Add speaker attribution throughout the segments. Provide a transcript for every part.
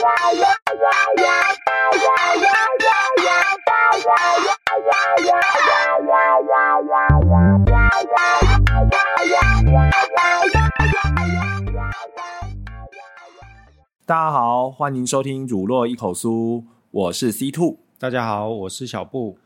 Speaker 1: 大家好，欢迎收听《乳酪一口酥》，我是 C Two。
Speaker 2: 大家好，我是小布。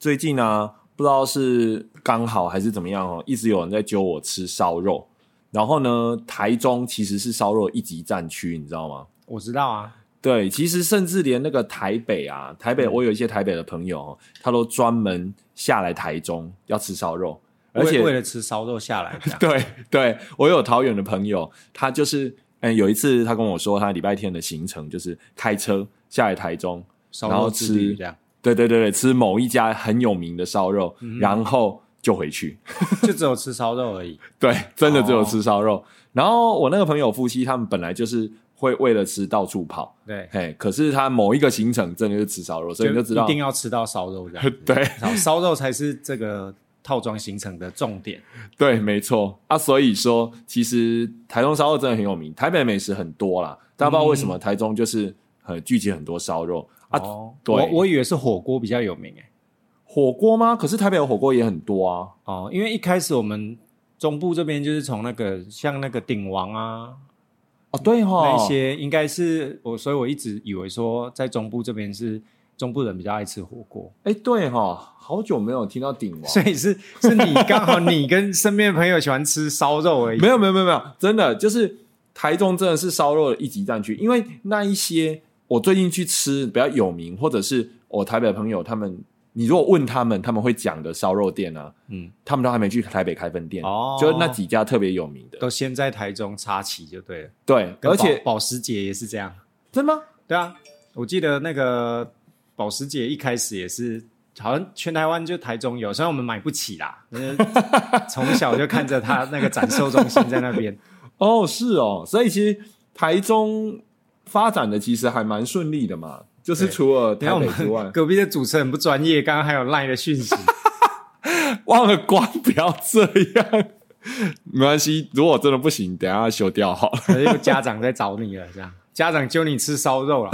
Speaker 1: 最近呢，不知道是刚好还是怎么样哦，一直有人在揪我吃烧肉。然后呢，台中其实是烧肉一级战区，你知道吗？
Speaker 2: 我知道啊，
Speaker 1: 对，其实甚至连那个台北啊，台北我有一些台北的朋友哦，他都专门下来台中要吃烧肉，而且
Speaker 2: 为为了吃烧肉下来。
Speaker 1: 对对，我有桃园的朋友，他就是嗯，有一次他跟我说，他礼拜天的行程就是开车下来台中，
Speaker 2: 烧
Speaker 1: 然后吃
Speaker 2: 这样，
Speaker 1: 对对对对，吃某一家很有名的烧肉，
Speaker 2: 嗯
Speaker 1: 然后就回去。
Speaker 2: 就只有吃烧肉而已。
Speaker 1: 对，真的只有
Speaker 2: 哦
Speaker 1: 吃烧肉。然后我那个朋友夫妻，他们本来就是会为了吃到处跑，
Speaker 2: 对，
Speaker 1: 嘿，可是他某一个行程真的是吃烧肉，所以你就知道
Speaker 2: 一定要吃到烧肉这样子。
Speaker 1: 对
Speaker 2: 烧肉才是这个套装行程的重点。
Speaker 1: 对，没错啊。所以说，其实台中烧肉真的很有名，台北美食很多啦，大家不知道为什么台中就是很聚集很多烧肉啊。
Speaker 2: 哦，
Speaker 1: 对
Speaker 2: 我我以为是火锅比较有名诶。
Speaker 1: 火锅吗？可是台北的火锅也很多啊。
Speaker 2: 哦，因为一开始我们中部这边就是从那个像那个鼎王啊
Speaker 1: 哦，对哈、
Speaker 2: 那一些，应该是我，所以我一直以为说在中部这边是中部人比较爱吃火锅。
Speaker 1: 哎，对哈、好久没有听到鼎王。
Speaker 2: 所以是是你刚好你跟身边的朋友喜欢吃烧肉而已。
Speaker 1: 没有没有没有没有，真的就是台中真的是烧肉的一级战区，因为那一些我最近去吃比较有名，或者是我台北朋友他们，你如果问他们，他们会讲的烧肉店啊，
Speaker 2: 嗯，
Speaker 1: 他们都还没去台北开分店，
Speaker 2: 哦
Speaker 1: 就那几家特别有名的，
Speaker 2: 都先在台中插旗就对了。
Speaker 1: 对，而且
Speaker 2: 保保时捷也是这样。
Speaker 1: 真的吗？
Speaker 2: 对啊，我记得那个保时捷一开始也是，好像全台湾就台中有，虽然我们买不起啦，从小就看着它那个展售中心在那边。
Speaker 1: 哦，是哦，所以其实台中发展的其实还蛮顺利的嘛，就是除了台北之外，
Speaker 2: 隔壁的主持人不专业，刚刚还有赖的讯息。
Speaker 1: 忘了关，不要这样。没关系，如果真的不行，等一下修掉好了。
Speaker 2: 有家长在找你了，这样家长揪你吃烧肉了，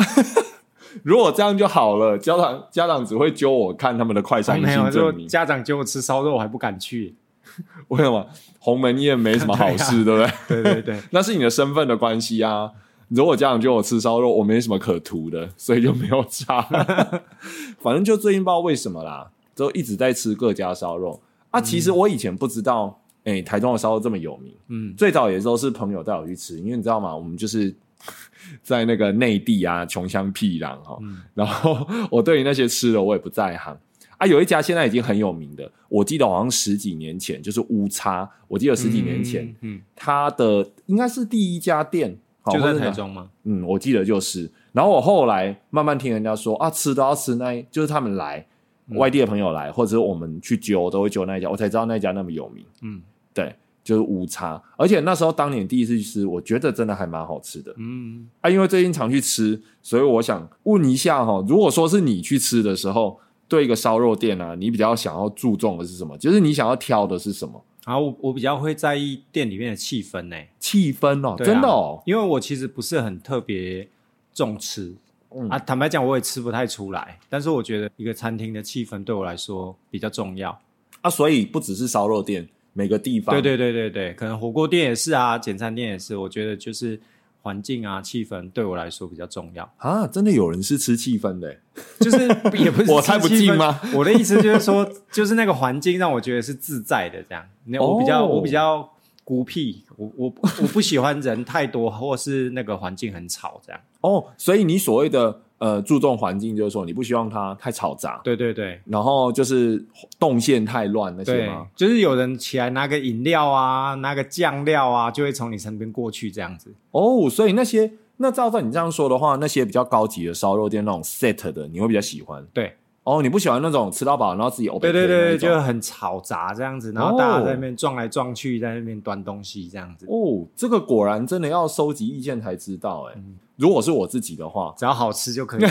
Speaker 1: 如果这样就好了，家长家长只会揪我看他们的快闪
Speaker 2: 没有，
Speaker 1: 性证明。
Speaker 2: 家长揪我吃烧肉，我还不敢去。
Speaker 1: 为什么鸿门宴没什么好事，对不对？
Speaker 2: 对对对，
Speaker 1: 那是你的身份的关系啊。如果家长揪我吃烧肉，我没什么可图的，所以就没有差。反正就最近不知道为什么啦，都一直在吃各家烧肉啊。其实我以前不知道，哎、台中的烧肉这么有名。
Speaker 2: 嗯，
Speaker 1: 最早也都是朋友带我去吃，因为你知道吗？我们就是 在那个内地啊，穷乡僻壤哈、
Speaker 2: 嗯
Speaker 1: 然后我对于那些吃的我也不在行啊。有一家现在已经很有名的，我记得好像十几年前就是乌叉，我记得十几年前、
Speaker 2: 嗯，
Speaker 1: 它的应该是第一家店，
Speaker 2: 就在台中吗？
Speaker 1: 嗯，我记得就是。然后我后来慢慢听人家说啊，吃都要吃那，就是他们来、
Speaker 2: 嗯
Speaker 1: 外地的朋友来，或者是我们去揪都会揪那一家，我才知道那一家那么有名。
Speaker 2: 嗯
Speaker 1: 对，就是无差。而且那时候当年第一次去吃，我觉得真的还蛮好吃的
Speaker 2: 嗯，
Speaker 1: 啊。因为最近常去吃，所以我想问一下哈，如果说是你去吃的时候，对一个烧肉店啊，你比较想要注重的是什么？就是你想要挑的是什么？
Speaker 2: 然后我我比较会在意店里面的气氛呢、
Speaker 1: 气氛哦，
Speaker 2: 啊
Speaker 1: 真的哦，
Speaker 2: 因为我其实不是很特别重吃、
Speaker 1: 嗯。
Speaker 2: 啊，坦白讲我也吃不太出来，但是我觉得一个餐厅的气氛对我来说比较重要。
Speaker 1: 啊，所以不只是烧肉店，每个地方。
Speaker 2: 对对对对对，可能火锅店也是啊，简餐店也是，我觉得就是环境啊、气氛对我来说比较重要。
Speaker 1: 啊，真的有人是吃气氛的欸，
Speaker 2: 就是也不是
Speaker 1: 我猜不进吗？
Speaker 2: 我的意思就是说，就是那个环境让我觉得是自在的，这样。那我比较、
Speaker 1: 哦
Speaker 2: 我比较孤僻，我我我不喜欢人太多，或是那个环境很吵这样。
Speaker 1: 哦，所以你所谓的呃注重环境，就是说你不希望它太嘈杂，
Speaker 2: 对对对
Speaker 1: 然后就是动线太乱那些
Speaker 2: 对
Speaker 1: 吗？，
Speaker 2: 就是有人起来拿个饮料啊，拿个酱料啊，就会从你身边过去这样子。
Speaker 1: 哦，所以那些那照照你这样说的话，那些比较高级的烧肉店那种 set 的，你会比较喜欢。
Speaker 2: 对
Speaker 1: 哦，你不喜欢那种吃到饱然后自己 o
Speaker 2: 对对对，就
Speaker 1: 就
Speaker 2: 很吵杂这样子，然后大家在那边撞来撞去，在那边端东西这样子。
Speaker 1: 哦，这个果然真的要收集意见才知道哎、
Speaker 2: 嗯
Speaker 1: 如果是我自己的话，
Speaker 2: 只要好吃就可以了，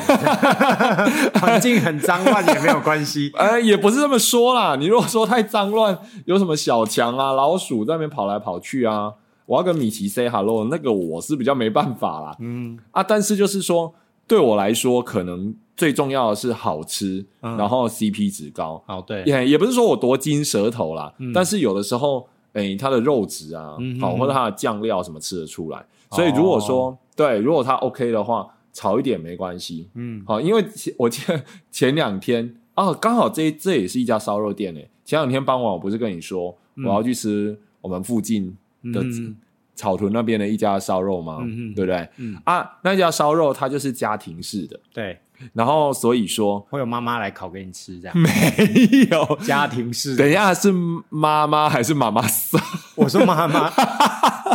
Speaker 2: 环境很脏乱也没有关系。
Speaker 1: 呃，也不是这么说啦。你如果说太脏乱，有什么小强啊、老鼠在那边跑来跑去啊，我要跟米奇 say hello，那个我是比较没办法啦。
Speaker 2: 嗯
Speaker 1: 啊，但是就是说，对我来说，可能最重要的是好吃，
Speaker 2: 嗯
Speaker 1: 然后 CP 值高。
Speaker 2: 哦对，
Speaker 1: 也也不是说我多金舌头啦，
Speaker 2: 嗯
Speaker 1: 但是有的时候，诶、它的肉质啊，好、
Speaker 2: 嗯嗯
Speaker 1: 或者它的酱料什么吃得出来。所以如果说、对，如果它 OK 的话，炒一点没关系。
Speaker 2: 嗯
Speaker 1: 好，因为我记得前两天啊，刚好这这也是一家烧肉店诶。前两天傍晚我不是跟你说、我要去吃我们附近的
Speaker 2: 嗯
Speaker 1: 草屯那边的一家烧肉吗？
Speaker 2: 嗯嗯
Speaker 1: 对不对？
Speaker 2: 嗯
Speaker 1: 啊，那家烧肉它就是家庭式的，
Speaker 2: 对，
Speaker 1: 然后所以说
Speaker 2: 会有妈妈来烤给你吃这样，
Speaker 1: 没有。
Speaker 2: 家庭式。
Speaker 1: 等一下是妈妈还是妈妈烧？
Speaker 2: 我说妈妈，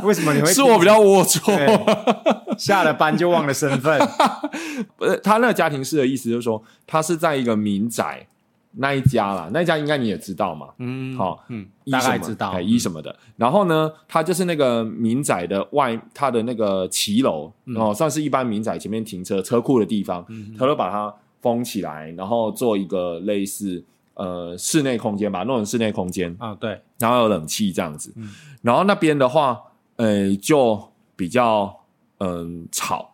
Speaker 2: 为什么你会
Speaker 1: 是我比较龌龊。
Speaker 2: 对下了班就忘了身份？
Speaker 1: 不是，他那个家庭式的意思就是说，他是在一个民宅那一家啦，那一家应该你也知道嘛，
Speaker 2: 嗯，
Speaker 1: 好
Speaker 2: 嗯，大概知道。
Speaker 1: 哎，一什么的。然后呢，他就是那个民宅的外，他的那个骑楼
Speaker 2: 嗯。
Speaker 1: 哦，算是一般民宅前面停车车库的地方，他都把它封起来，然后做一个类似呃室内空间吧，弄成室内空间，
Speaker 2: 啊，对，
Speaker 1: 然后有冷气这样子。
Speaker 2: 嗯。
Speaker 1: 然后那边的话，呃，就比较嗯吵，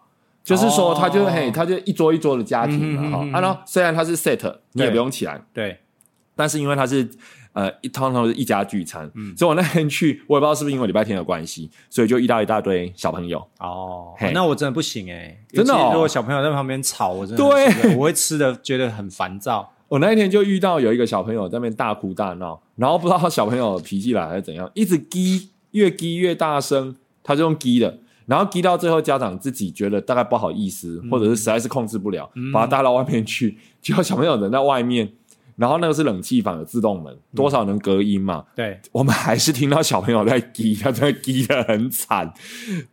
Speaker 1: 就是说
Speaker 2: 哦
Speaker 1: 他就、嘿，他就一桌一桌的家庭嘛哈、啊，然后虽然他是 set，你也不用起来，
Speaker 2: 对，
Speaker 1: 但是因为他是呃一通常是一家聚餐，
Speaker 2: 嗯。
Speaker 1: 所以我那天去，我也不知道是不是因为礼拜天的关系，所以就遇到一大堆小朋友。
Speaker 2: 哦，那我真的不行哎，
Speaker 1: 真的
Speaker 2: 如果小朋友在旁边吵，我真的
Speaker 1: 对。
Speaker 2: 我会吃的觉得很烦躁。
Speaker 1: 我那一天就遇到有一个小朋友在那边大哭大闹，然后不知道他小朋友脾气来还是怎样，一直激，越激越大声，他就用激的，然后激到最后，家长自己觉得大概不好意思，或者是实在是控制不了，把他带到外面去，结果小朋友人在外面，然后那个是冷气房有自动门，多少能隔音嘛，
Speaker 2: 对，
Speaker 1: 我们还是听到小朋友在滴，他真的滴的很惨。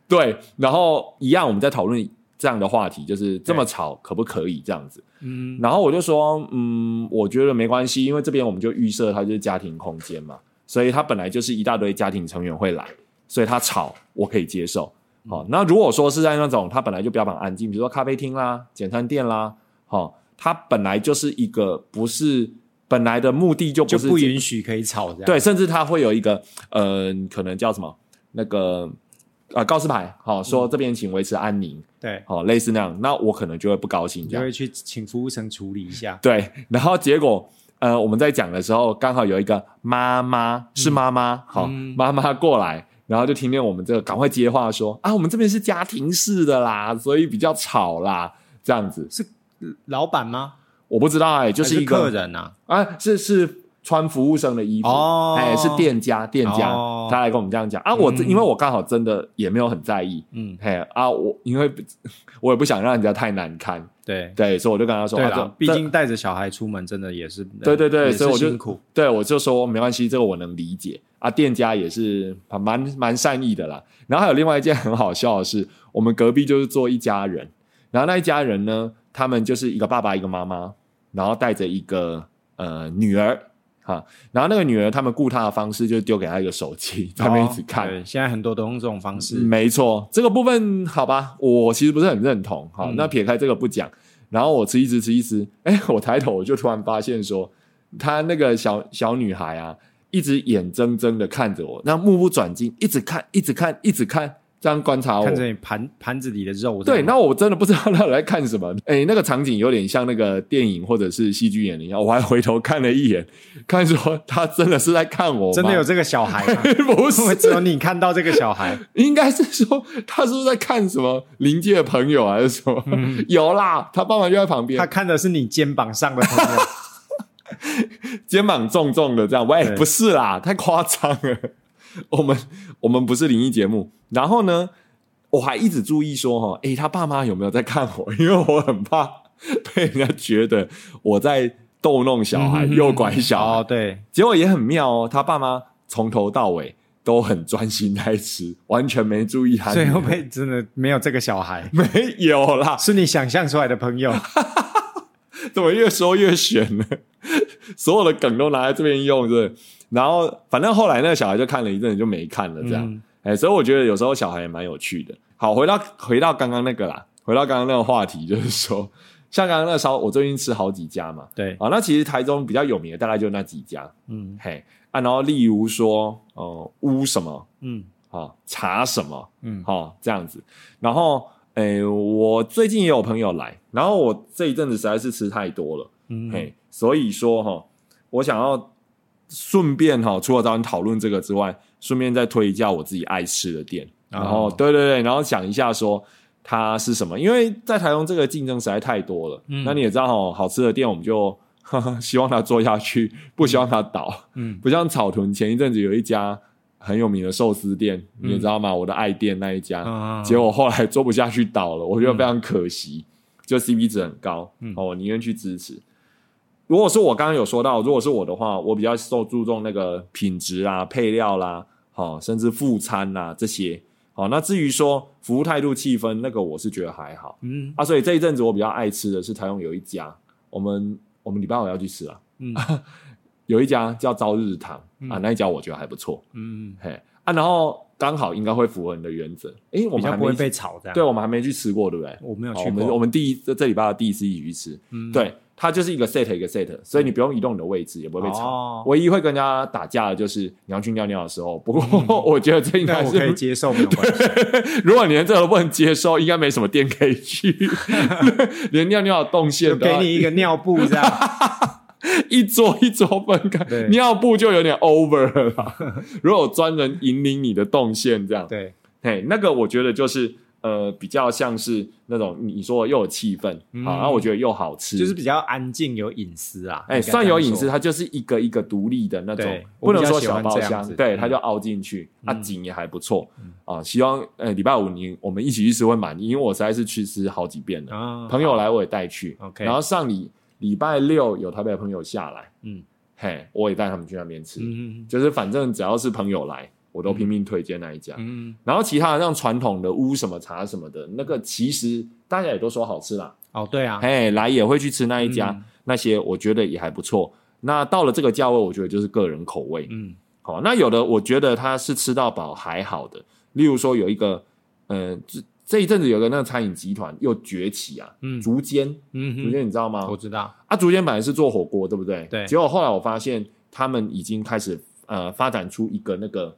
Speaker 1: 对，然后一样我们在讨论这样的话题，就是这么吵可不可以这样子？
Speaker 2: 嗯，
Speaker 1: 然后我就说，嗯，我觉得没关系，因为这边我们就预设它就是家庭空间嘛，所以它本来就是一大堆家庭成员会来，所以它吵我可以接受。好、那如果说是在那种它本来就标榜安静，比如说咖啡厅啦、简餐店啦，好、它本来就是一个不是本来的目的就不
Speaker 2: 就是不允许可以吵这样。
Speaker 1: 对，甚至它会有一个呃，可能叫什么那个呃告示牌，好、说这边请维持安宁，
Speaker 2: 对，
Speaker 1: 好、类似那样，那我可能就会不高兴
Speaker 2: 就会去请服务生处理一下。
Speaker 1: 对，然后结果呃，我们在讲的时候，刚好有一个妈妈是妈妈，好、
Speaker 2: 嗯。
Speaker 1: 妈妈过来，然后就听见我们这个赶快接话说啊，我们这边是家庭式的啦，所以比较吵啦，这样子。
Speaker 2: 是，老板吗？
Speaker 1: 我不知道哎、就是一个
Speaker 2: 客人啊？
Speaker 1: 啊，是是穿服务生的衣服，
Speaker 2: 哦。
Speaker 1: 哎，是店家店家，
Speaker 2: 哦。
Speaker 1: 他来跟我们这样讲。啊，我因为我刚好真的也没有很在意，
Speaker 2: 嗯，
Speaker 1: 嘿啊，我因为 我也不想让人家太难堪，
Speaker 2: 对，
Speaker 1: 对，所以我就跟他说，
Speaker 2: 对毕竟带着小孩出门真的也是，
Speaker 1: 对对对所以我就
Speaker 2: 辛苦。
Speaker 1: 对我就说没关系，这个我能理解啊，店家也是蛮蛮善意的啦。然后还有另外一件很好笑的是，我们隔壁就是做一家人，然后那一家人呢，他们就是一个爸爸一个妈妈，然后带着一个呃女儿。哈，然后那个女儿，他们雇她的方式就是丢给她一个手机，在那边一直看。
Speaker 2: 哦对，现在很多都用这种方式。
Speaker 1: 没错，这个部分好吧，我其实不是很认同。好，
Speaker 2: 嗯
Speaker 1: 那撇开这个不讲，然后我吃一吃吃一吃，哎，我抬头我就突然发现说，她那个小小女孩啊，一直眼睁睁的看着我，那目不转睛，一直看，一直看，一直看，这样观察我
Speaker 2: 看。着你盘盘子里的肉，
Speaker 1: 对，那我真的不知道他在看什么。哎，那个场景有点像那个电影或者是戏剧演的一样，我还回头看了一眼，看说他真的是在看我，
Speaker 2: 真的有这个小孩吗？
Speaker 1: 不是
Speaker 2: 只有你看到这个小孩，
Speaker 1: 应该是说他是不是在看什么临界的朋友还是什么？有啦，他爸爸就在旁边他，
Speaker 2: 看的是你肩膀上的朋友。
Speaker 1: 肩膀重重的这样。喂，
Speaker 2: 对
Speaker 1: 不是啦，太夸张了。我们我们不是灵异节目。然后呢，我还一直注意说哈，诶，他爸妈有没有在看我？因为我很怕 被人家觉得我在逗弄小孩、诱拐小孩。
Speaker 2: 哦，对，
Speaker 1: 结果也很妙哦，他爸妈从头到尾都很专心在吃，完全没注意他女儿。
Speaker 2: 所以会不会真的没有这个小孩？
Speaker 1: 没有啦，
Speaker 2: 是你想象出来的朋友？
Speaker 1: 怎么越说越悬呢？所有的梗都拿在这边用，是不是？然后反正后来那个小孩就看了一阵子就没看了，这样。
Speaker 2: 嗯
Speaker 1: 哎、所以我觉得有时候小孩也蛮有趣的。好，回到回到刚刚那个啦，回到刚刚那个话题，就是说，像刚刚那个烧，我最近吃好几家嘛。
Speaker 2: 对，
Speaker 1: 啊，那其实台中比较有名的大概就那几家，
Speaker 2: 嗯
Speaker 1: 嘿啊，然后例如说，呃，乌什么，
Speaker 2: 嗯，
Speaker 1: 好、茶什么，
Speaker 2: 嗯
Speaker 1: 好、这样子。然后，诶，我最近也有朋友来，然后我这一阵子实在是吃太多了，
Speaker 2: 嗯
Speaker 1: 嘿，所以说哈、我想要顺便哈、除了找你讨论这个之外，顺便再推一下我自己爱吃的店，
Speaker 2: 哦
Speaker 1: 然后、对对对，然后讲一下说它是什么，因为在台中这个竞争实在太多了，
Speaker 2: 嗯。
Speaker 1: 那你也知道哈、好吃的店我们就 希望它做下去，不希望它倒，
Speaker 2: 嗯。
Speaker 1: 不像草屯前一阵子有一家很有名的寿司店，你也知道吗？我的爱店那一家，
Speaker 2: 嗯
Speaker 1: 结果后来做不下去倒了，我觉得非常可惜，就 CP 值很高，
Speaker 2: 嗯。
Speaker 1: 哦，我宁愿去支持。如果是我刚刚有说到，如果是我的话，我比较受注重那个品质啊、配料啦，好、甚至副餐啦这些。好、那至于说服务态度、气氛，那个我是觉得还好
Speaker 2: 嗯
Speaker 1: 啊。所以这一阵子我比较爱吃的是台中有一家，我们我们礼拜五要去吃啊，
Speaker 2: 嗯
Speaker 1: 有一家叫朝日堂、啊，那一家我觉得还不错，
Speaker 2: 嗯，
Speaker 1: 嘿啊，然后刚好应该会符合你的原则。诶，我们还
Speaker 2: 不会被炒这样。
Speaker 1: 对，我们还没去吃过，对不对？
Speaker 2: 我没有
Speaker 1: 哦我
Speaker 2: 去
Speaker 1: 我们第一这这礼拜的第一次一起去吃，
Speaker 2: 嗯
Speaker 1: 对，它就是一个 set 一个 set，所以你不用移动你的位置，也不会被吵。
Speaker 2: 哦
Speaker 1: 唯一会跟人家打架的就是你要去尿尿的时候。不过 我觉得这应该
Speaker 2: 那我可以
Speaker 1: 是，
Speaker 2: 接受，没有关系。
Speaker 1: 如果你连这个都不能接受，应该没什么店可以去，连尿尿的动线
Speaker 2: 给你一个尿布这样。
Speaker 1: 一桌一桌分开，
Speaker 2: 对
Speaker 1: 尿布就有点 over 了啦。如果有专人引领你的动线这样，
Speaker 2: 对，
Speaker 1: 嘿，那个我觉得就是呃，比较像是那种你说的又有气氛，
Speaker 2: 嗯
Speaker 1: 好，然后我觉得又好吃，
Speaker 2: 就是比较安静，有隐私啊。
Speaker 1: 哎，算有隐私。它就是一个一个独立的那种，不能说小包厢，对，
Speaker 2: 嗯
Speaker 1: 它就凹进去，啊，
Speaker 2: 嗯
Speaker 1: 景也还不错啊。希望呃礼拜五你我们一起去吃会满意，因为我实在是去吃好几遍了，
Speaker 2: 啊
Speaker 1: 朋友来我也带去
Speaker 2: OK
Speaker 1: 然后上礼礼拜六有台北的朋友下来，
Speaker 2: 嗯
Speaker 1: 嘿，我也带他们去那边吃，
Speaker 2: 嗯
Speaker 1: 就是反正只要是朋友来，我都拼命推荐那一家。
Speaker 2: 嗯，
Speaker 1: 然后其他的像传统的乌什么茶什么的，那个其实大家也都说好吃啦，
Speaker 2: 哦，对啊，
Speaker 1: 嘿，来也会去吃那一家，
Speaker 2: 嗯
Speaker 1: 那些我觉得也还不错。那到了这个价位，我觉得就是个人口味。
Speaker 2: 嗯
Speaker 1: 好，那有的我觉得它是吃到饱还好的，例如说有一个，呃，这这一阵子有个那个餐饮集团又崛起啊，
Speaker 2: 嗯
Speaker 1: 竹间，
Speaker 2: 嗯竹，
Speaker 1: 间你知道吗？
Speaker 2: 我知道。
Speaker 1: 啊，竹间本来是做火锅，对不对？
Speaker 2: 对
Speaker 1: 结果后来我发现他们已经开始呃发展出一个那个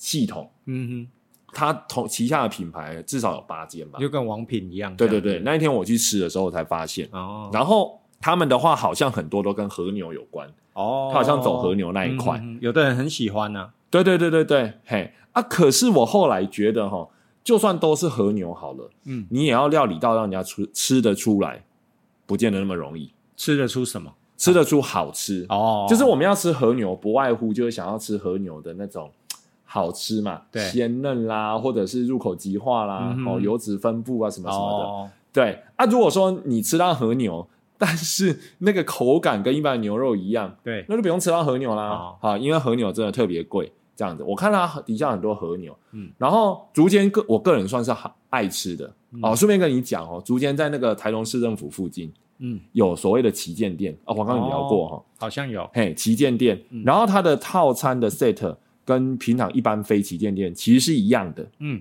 Speaker 1: 系统，
Speaker 2: 嗯哼
Speaker 1: 它同旗下的品牌至少有八间吧
Speaker 2: 哼，。就跟王品一样。
Speaker 1: 对对对。那一天我去吃的时候我才发现，
Speaker 2: 哦
Speaker 1: 然后他们的话好像很多都跟和牛有关，
Speaker 2: 哦，
Speaker 1: 他好像走和牛那一块。
Speaker 2: 嗯，有的人很喜欢啊呐。
Speaker 1: 对对对对对，嘿啊！可是我后来觉得哈，就算都是和牛好了，
Speaker 2: 嗯，
Speaker 1: 你也要料理到让人家出吃得出来，不见得那么容易，
Speaker 2: 吃得出什么？
Speaker 1: 吃得出好吃。
Speaker 2: 哦，
Speaker 1: 就是我们要吃和牛，不外乎就是想要吃和牛的那种好吃嘛，
Speaker 2: 对。
Speaker 1: 鲜嫩啦，或者是入口即化啦，
Speaker 2: 嗯
Speaker 1: 哦，油脂分布啊什么什么的。
Speaker 2: 哦，
Speaker 1: 对啊，如果说你吃到和牛，但是那个口感跟一般的牛肉一样，
Speaker 2: 对，
Speaker 1: 那就不用吃到和牛啦。
Speaker 2: 哦。
Speaker 1: 啊，因为和牛真的特别贵，这样子。我看它底下很多和牛，
Speaker 2: 嗯，
Speaker 1: 然后竹间个我个人算是好爱吃的。哦，顺便跟你讲哦，竹间在那个台中市政府附近
Speaker 2: 嗯，
Speaker 1: 有所谓的旗舰店。哦，我刚刚有聊过哈、
Speaker 2: 好像有。
Speaker 1: 嘿，旗舰店，
Speaker 2: 嗯。
Speaker 1: 然后它的套餐的 set 跟平常一般非旗舰店其实是一样的，
Speaker 2: 嗯，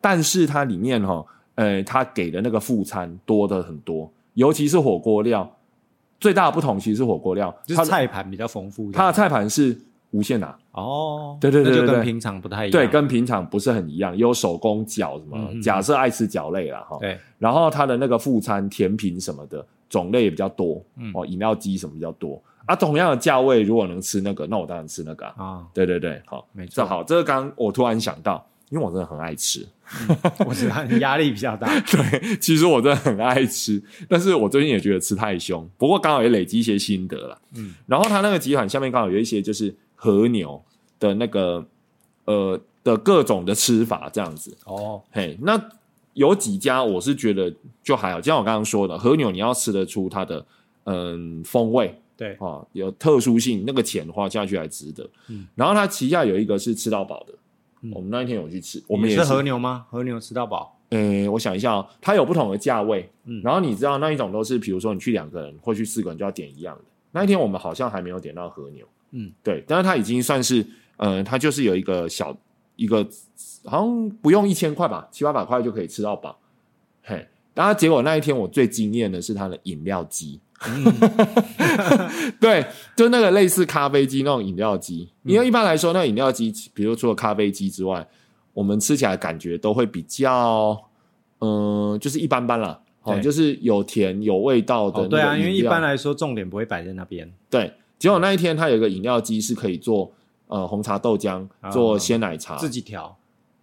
Speaker 1: 但是它里面哈、呃，它给的那个副餐多的很多，尤其是火锅料，最大的不同其实是火锅料，
Speaker 2: 就
Speaker 1: 它的
Speaker 2: 是菜盘比较丰富。
Speaker 1: 它的菜盘是无限拿，
Speaker 2: 哦，
Speaker 1: 对对对
Speaker 2: 那就跟平常不太一样。
Speaker 1: 对，跟平常不是很一样，有手工饺什么，
Speaker 2: 嗯嗯嗯。
Speaker 1: 假设爱吃饺类了哈，
Speaker 2: 对，
Speaker 1: 然后它的那个副餐甜品什么的种类也比较多，
Speaker 2: 嗯。
Speaker 1: 哦，饮料机什么比较多啊，同样的价位如果能吃那个，那我当然吃那个啊。
Speaker 2: 啊，
Speaker 1: 对对对，好，
Speaker 2: 没错。
Speaker 1: 这好，这个刚刚我突然想到，因为我真的很爱吃，
Speaker 2: 我知道你压力比较大。
Speaker 1: 对，其实我真的很爱吃，但是我最近也觉得吃太凶，不过刚好也累积一些心得了。
Speaker 2: 嗯，
Speaker 1: 然后他那个集团下面刚好有一些就是和牛的那个呃的各种的吃法这样子，
Speaker 2: 哦，
Speaker 1: 嘿，那有几家我是觉得就还好，就像我刚刚说的，和牛你要吃得出它的嗯风味
Speaker 2: 对，
Speaker 1: 啊，有特殊性，那个钱花下去还值得。
Speaker 2: 嗯，
Speaker 1: 然后它旗下有一个是吃到饱的，
Speaker 2: 嗯
Speaker 1: 我们那一天有去吃，我们
Speaker 2: 也是和牛吗？和牛吃到饱。
Speaker 1: 诶，我想一下哦，它有不同的价位，
Speaker 2: 嗯
Speaker 1: 然后你知道那一种都是，比如说你去两个人或去四个人就要点一样的。那一天我们好像还没有点到和牛，
Speaker 2: 嗯，
Speaker 1: 对，但是它已经算是，呃，它就是有一个小一个，好像不用一千块吧，七八百块就可以吃到饱，嘿。然后结果那一天我最惊艳的是它的饮料机，对，就那个类似咖啡机那种饮料机，因为一般来说那饮料机，比如除了咖啡机之外，我们吃起来感觉都会比较，嗯、就是一般般啦。哦，就是有甜有味道的、
Speaker 2: 哦，对啊，因为一般来说重点不会摆在那边。
Speaker 1: 对。结果那一天他有一个饮料机是可以做呃红茶豆浆，做鲜奶茶，
Speaker 2: 自己调。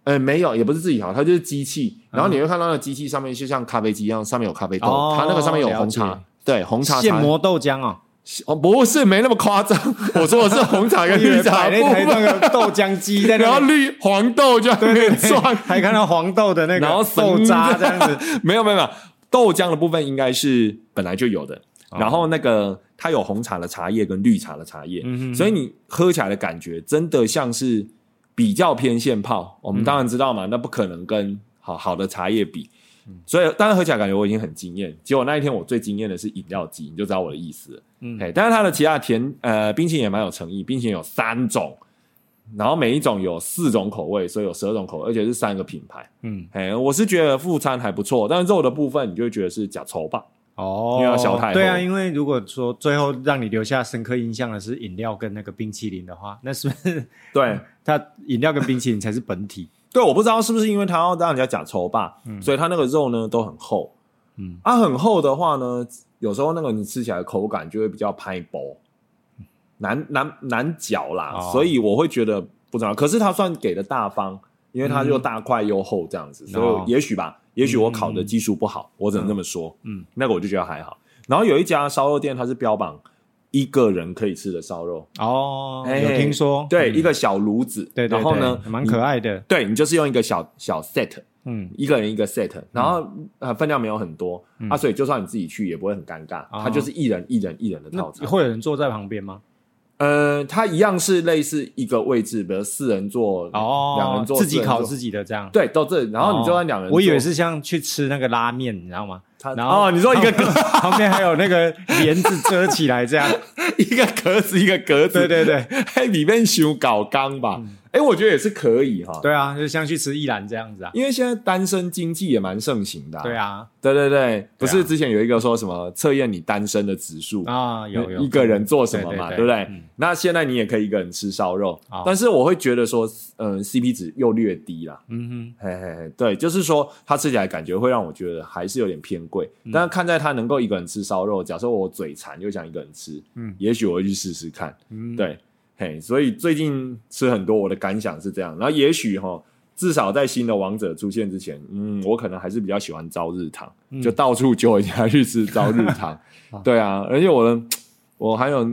Speaker 1: 呃，没有，也不是自己调，它就是机器。然后你会看到那机器上面就像咖啡机一样，上面有咖啡豆，
Speaker 2: 哦
Speaker 1: 它那个上面有红茶
Speaker 2: 解，
Speaker 1: 对，红茶茶。
Speaker 2: 现磨豆浆哦，
Speaker 1: 哦，不是，没那么夸张。我说的是红茶跟绿茶。
Speaker 2: 摆那台那个豆浆机在
Speaker 1: 然后，绿黄豆就在那边转，
Speaker 2: 还看到黄豆的那个
Speaker 1: 然后
Speaker 2: 豆渣这样子。
Speaker 1: 没有没有没有，豆浆的部分应该是本来就有的。
Speaker 2: 哦。
Speaker 1: 然后那个它有红茶的茶叶跟绿茶的茶叶，
Speaker 2: 嗯哼。
Speaker 1: 所以你喝起来的感觉真的像是比较偏现泡。我们当然知道嘛，那不可能跟好好的茶叶比。所以，当然喝起来感觉我已经很惊艳。结果那一天我最惊艳的是饮料机，你就知道我的意思了。
Speaker 2: 嗯
Speaker 1: 哎，但是它的其他甜呃冰淇淋也蛮有诚意，冰淇淋有三种，然后每一种有四种口味，所以有十二种口味，而且是三个品牌。
Speaker 2: 嗯，
Speaker 1: 哎，我是觉得副餐还不错，但是肉的部分你就会觉得是假稠吧。
Speaker 2: 哦，
Speaker 1: 因为要小太后
Speaker 2: 对啊，因为如果说最后让你留下深刻印象的是饮料跟那个冰淇淋的话，那是不是
Speaker 1: 对
Speaker 2: 它饮料跟冰淇淋才是本体？
Speaker 1: 对，我不知道是不是因为他要让人家假抽吧，所以他那个肉呢都很厚。
Speaker 2: 嗯，
Speaker 1: 啊，很厚的话呢，有时候那个你吃起来的口感就会比较拍薄，难难难嚼啦，
Speaker 2: 哦
Speaker 1: 所以我会觉得不知道。可是他算给的大方，因为他又大块又厚这样子，所
Speaker 2: 哦
Speaker 1: 以也许吧，也许我烤的技术不好，我只能这么说。
Speaker 2: 嗯，
Speaker 1: 那个我就觉得还好。然后有一家烧肉店，它是标榜一个人可以吃的烧肉，
Speaker 2: 哦，
Speaker 1: 哎
Speaker 2: 有听说，
Speaker 1: 对，
Speaker 2: 嗯。
Speaker 1: 一个小炉子，
Speaker 2: 对对，
Speaker 1: 然后呢
Speaker 2: 对，蛮可爱的，
Speaker 1: 对你就是用一个小小 set，
Speaker 2: 嗯，
Speaker 1: 一个人一个 set，然后呃分量没有很多、啊，所以就算你自己去也不会很尴尬，
Speaker 2: 哦。
Speaker 1: 它就是一人一人一人的套餐。
Speaker 2: 会有人坐在旁边吗？
Speaker 1: 呃，它一样是类似一个位置，比如四人座，
Speaker 2: 哦，
Speaker 1: 两人座，
Speaker 2: 自己烤自己的这样。
Speaker 1: 对，都这，然后你就在两人座、
Speaker 2: 我以为是像去吃那个拉面，你知道吗？
Speaker 1: 它
Speaker 2: 然后
Speaker 1: 哦，你说一个格
Speaker 2: 旁边还有那个帘子遮起来，这样。
Speaker 1: 一个格子一个格子，
Speaker 2: 对对对，
Speaker 1: 在 里面修搞缸吧，哎、我觉得也是可以哈。
Speaker 2: 对啊，就像去吃一兰这样子啊。
Speaker 1: 因为现在单身经济也蛮盛行的、
Speaker 2: 对，啊，
Speaker 1: 对对对，不是之前有一个说什么测验你单身的指数
Speaker 2: 啊有有
Speaker 1: 一个人做什么嘛，
Speaker 2: 对
Speaker 1: 不对？
Speaker 2: 嗯
Speaker 1: 那现在你也可以一个人吃烧肉
Speaker 2: 好，
Speaker 1: 但是我会觉得说，嗯、c p 值又略低啦。
Speaker 2: 嗯
Speaker 1: 嘿嘿嘿，对，就是说它吃起来感觉会让我觉得还是有点偏贵，
Speaker 2: 嗯
Speaker 1: 但是看在他能够一个人吃烧肉，假设我嘴馋又想一个人吃，
Speaker 2: 嗯
Speaker 1: 也许我会去试试看。
Speaker 2: 嗯，
Speaker 1: 对，嘿，所以最近吃很多，我的感想是这样。然后也许哈，至少在新的王者出现之前，嗯，我可能还是比较喜欢朝日堂，
Speaker 2: 嗯
Speaker 1: 就到处揪人家去吃朝日堂。对啊，而且我的我还有，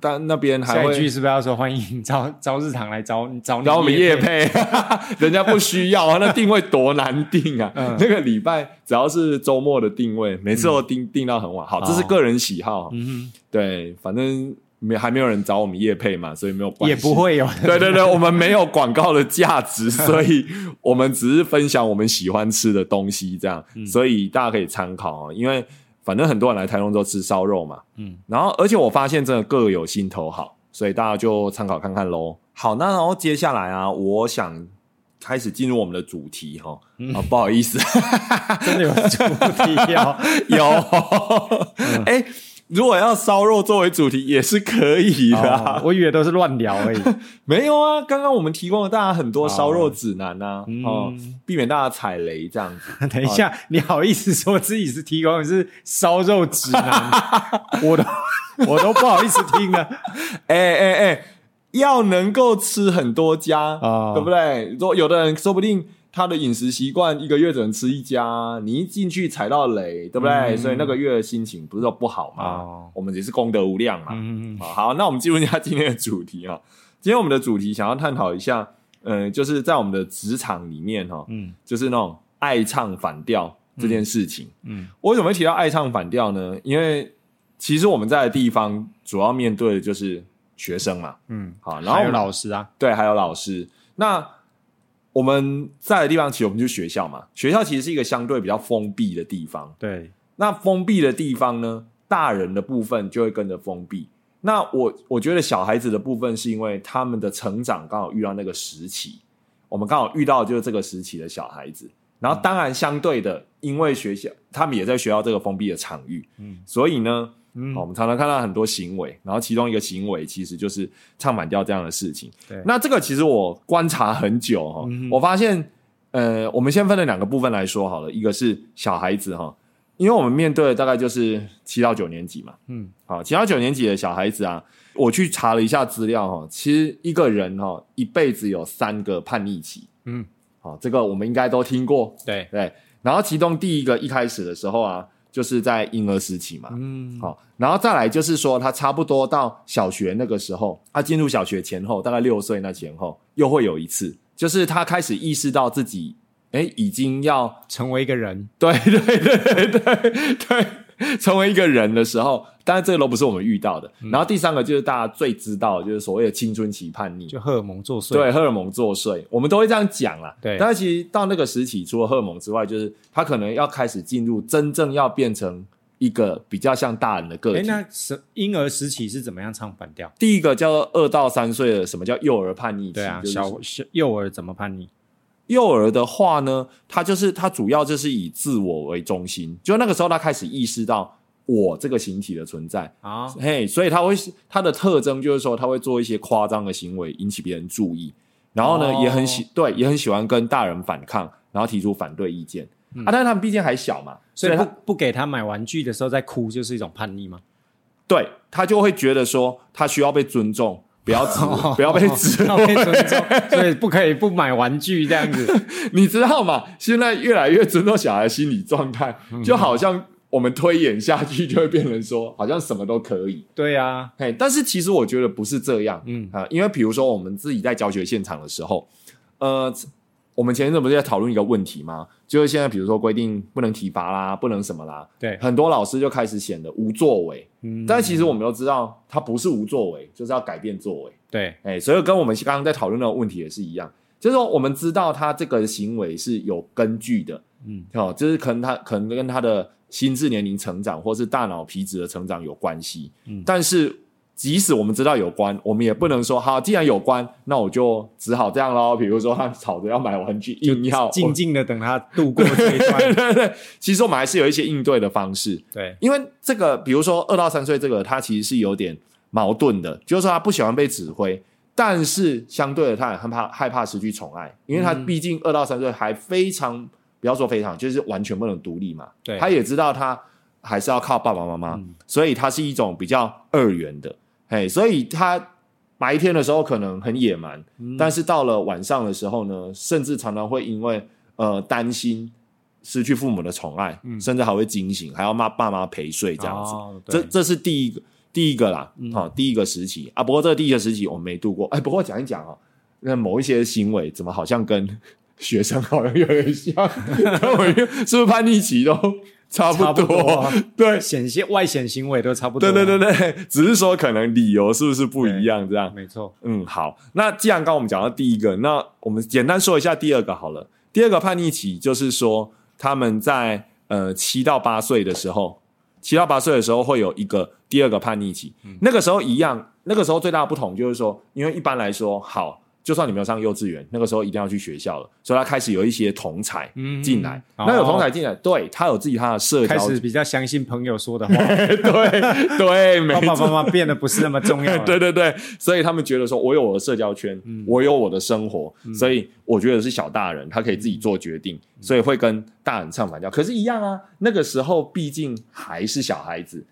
Speaker 1: 但那边还
Speaker 2: 下一句是不是要说欢迎招朝日堂来招找你
Speaker 1: 找我们
Speaker 2: 业
Speaker 1: 夜？配，人家不需要啊，那定位多难定啊！
Speaker 2: 嗯
Speaker 1: 那个礼拜只要是周末的定位，每次都定、定到很晚。好，这是
Speaker 2: 哦
Speaker 1: 个人喜好，
Speaker 2: 嗯
Speaker 1: 对，反正没还没有人找我们夜配嘛，所以没有，关系。
Speaker 2: 也不会有。
Speaker 1: 对对对，我们没有广告的价值，所以我们只是分享我们喜欢吃的东西，这样，
Speaker 2: 嗯
Speaker 1: 所以大家可以参考哦。因为反正很多人来台中都吃烧肉嘛，
Speaker 2: 嗯，
Speaker 1: 然后而且我发现真的各有心头好，所以大家就参考看看喽。好，那然后接下来啊，我想开始进入我们的主题哈、
Speaker 2: 嗯
Speaker 1: 啊，不好意思，
Speaker 2: 真的有主题哦。
Speaker 1: 有，哎、如果要烧肉作为主题也是可以的、啊
Speaker 2: 哦我以为都是乱聊而已。
Speaker 1: 没有啊，刚刚我们提供了大家很多烧肉指南呐、
Speaker 2: 嗯
Speaker 1: 哦，避免大家踩雷这样子。
Speaker 2: 等一下，你好意思说自己是提供的是烧肉指南？我都我都不好意思听了。
Speaker 1: 哎哎哎，要能够吃很多家，
Speaker 2: 哦
Speaker 1: 对不对？说有的人说不定他的饮食习惯一个月只能吃一家，你一进去踩到雷，对不对？
Speaker 2: 嗯
Speaker 1: 所以那个月的心情不是说不好嘛？
Speaker 2: 哦
Speaker 1: 我们也是功德无量嘛。
Speaker 2: 嗯，
Speaker 1: 好好，那我们进入一下今天的主题啊。今天我们的主题想要探讨一下，嗯、就是在我们的职场里面哈、
Speaker 2: 嗯
Speaker 1: 就是那种爱唱反调这件事情。
Speaker 2: 嗯
Speaker 1: 我为什么会提到爱唱反调呢？因为其实我们在的地方主要面对的就是学生嘛，
Speaker 2: 嗯，
Speaker 1: 好，然后
Speaker 2: 还有老师啊，
Speaker 1: 对，还有老师。那我们在的地方，其实我们就是学校嘛。学校其实是一个相对比较封闭的地方。
Speaker 2: 对，
Speaker 1: 那封闭的地方呢，大人的部分就会跟着封闭。那我我觉得小孩子的部分，是因为他们的成长刚好遇到那个时期，我们刚好遇到的就是这个时期的小孩子。然后当然相对的，因为学校他们也在学校这个封闭的场域，
Speaker 2: 嗯
Speaker 1: 所以呢，
Speaker 2: 嗯。
Speaker 1: 好，我们常常看到很多行为，然后其中一个行为其实就是唱反调这样的事情。
Speaker 2: 对。
Speaker 1: 那这个其实我观察很久哈、
Speaker 2: 嗯
Speaker 1: 我发现，呃，我们先分了两个部分来说好了，一个是小孩子哈、因为我们面对的大概就是七到九年级嘛，
Speaker 2: 嗯，
Speaker 1: 好，七到九年级的小孩子啊，我去查了一下资料哈，其实一个人哈一辈子有三个叛逆期，
Speaker 2: 嗯，
Speaker 1: 好，这个我们应该都听过，
Speaker 2: 对，
Speaker 1: 对。然后其中第一个一开始的时候啊，就是在婴儿时期嘛，
Speaker 2: 嗯，
Speaker 1: 好，然后再来就是说，他差不多到小学那个时候，他进入小学前后，大概六岁那前后，又会有一次，就是他开始意识到自己，哎，已经要
Speaker 2: 成为一个人，
Speaker 1: 对对对对对对，成为一个人的时候，当然这个都不是我们遇到的。然后第三个就是大家最知道的，就是所谓的青春期叛逆，
Speaker 2: 就荷尔蒙作祟。
Speaker 1: 对，荷尔蒙作祟，我们都会这样讲啦。
Speaker 2: 对
Speaker 1: 但是其实到那个时期，除了荷尔蒙之外，就是他可能要开始进入真正要变成一个比较像大人的个
Speaker 2: 哎，
Speaker 1: 体。
Speaker 2: 那时婴儿时期是怎么样唱反调？
Speaker 1: 第一个叫做二到三岁的，什么叫幼儿叛逆期？
Speaker 2: 对啊，
Speaker 1: 就是
Speaker 2: 小小幼儿怎么叛逆？
Speaker 1: 幼儿的话呢，他就是他主要就是以自我为中心，就那个时候他开始意识到我这个形体的存在，
Speaker 2: 啊，
Speaker 1: 嘿，所以他会他的特征就是说他会做一些夸张的行为，引起别人注意，然后呢、
Speaker 2: 哦。
Speaker 1: 也很喜对也很喜欢跟大人反抗，然后提出反对意见、啊，但是他们毕竟还小嘛，
Speaker 2: 所以
Speaker 1: 他
Speaker 2: 不不给他买玩具的时候再哭，就是一种叛逆吗？
Speaker 1: 对他就会觉得说他需要被尊重，不要指 不要被指。
Speaker 2: 要被尊重，所以不可以不买玩具这样子。
Speaker 1: 你知道吗？现在越来越尊重小孩的心理状态，
Speaker 2: 嗯。
Speaker 1: 就好像我们推演下去，就会变成说，好像什么都可以。
Speaker 2: 对啊，
Speaker 1: 嘿，但是其实我觉得不是这样，
Speaker 2: 嗯
Speaker 1: 啊，因为比如说我们自己在教学现场的时候，呃，我们前一阵不是在讨论一个问题吗？就是现在比如说规定不能体罚啦，不能什么啦，
Speaker 2: 对，
Speaker 1: 很多老师就开始显得无作为。
Speaker 2: 嗯，
Speaker 1: 但其实我们都知道，他不是无作为，就是要改变作为。
Speaker 2: 对，
Speaker 1: 哎，所以跟我们刚刚在讨论的问题也是一样，就是说我们知道他这个行为是有根据的，
Speaker 2: 嗯，
Speaker 1: 哦，就是可能他可能跟他的心智年龄成长或是大脑皮质的成长有关系，
Speaker 2: 嗯。
Speaker 1: 但是即使我们知道有关，我们也不能说好，既然有关，那我就只好这样喽。比如说他吵着要买玩具，硬要
Speaker 2: 静静的等他度过 这一段。
Speaker 1: 对对对，其实我们还是有一些应对的方式，
Speaker 2: 对，
Speaker 1: 因为这个，比如说二到三岁这个，他其实是有点矛盾的，就是说他不喜欢被指挥，但是相对的他也很怕害怕失去宠爱，因为他
Speaker 2: 嗯。
Speaker 1: 毕竟二到三岁还非常，不要说非常，就是完全不能独立嘛。
Speaker 2: 对
Speaker 1: 他也知道他还是要靠爸爸妈妈，
Speaker 2: 嗯
Speaker 1: 所以他是一种比较二元的，嘿，所以他白天的时候可能很野蛮，
Speaker 2: 嗯
Speaker 1: 但是到了晚上的时候呢，甚至常常会因为呃担心失去父母的宠爱，甚至还会惊醒，还要骂爸妈陪睡这样子。这这是第一个第一个啦，好、第一个时期啊。不过这个第一个时期我们没度过。哎，不过讲一讲哦，那某一些行为怎么好像跟学生好像有点像，跟我是不是叛逆期都差
Speaker 2: 差不
Speaker 1: 不多？
Speaker 2: 多
Speaker 1: 对。
Speaker 2: 显现外显行为都差不多。
Speaker 1: 对对对对，只是说可能理由是不是不一样这样？
Speaker 2: 没错。
Speaker 1: 嗯，好。那既然刚刚我们讲到第一个，那我们简单说一下第二个好了。第二个叛逆期就是说，他们在呃七到八岁的时候，七到八岁的时候会有一个第二个叛逆期。那个时候一样，那个时候最大的不同就是说，因为一般来说，好，就算你没有上幼稚园，那个时候一定要去学校了，所以他开始有一些同才
Speaker 2: 嗯
Speaker 1: 进来。
Speaker 2: 哦
Speaker 1: 那有同才进来，对他有自己他的社交，
Speaker 2: 开始比较相信朋友说的话，
Speaker 1: 对对，没
Speaker 2: 爸爸
Speaker 1: 错
Speaker 2: 妈妈变得不是那么重要了。
Speaker 1: 对 对对，所以他们觉得说，我有我的社交圈，我有我的生活，所以我觉得是小大人，他可以自己做决定，所以会跟大人唱反调。可是，一样啊，那个时候毕竟还是小孩子，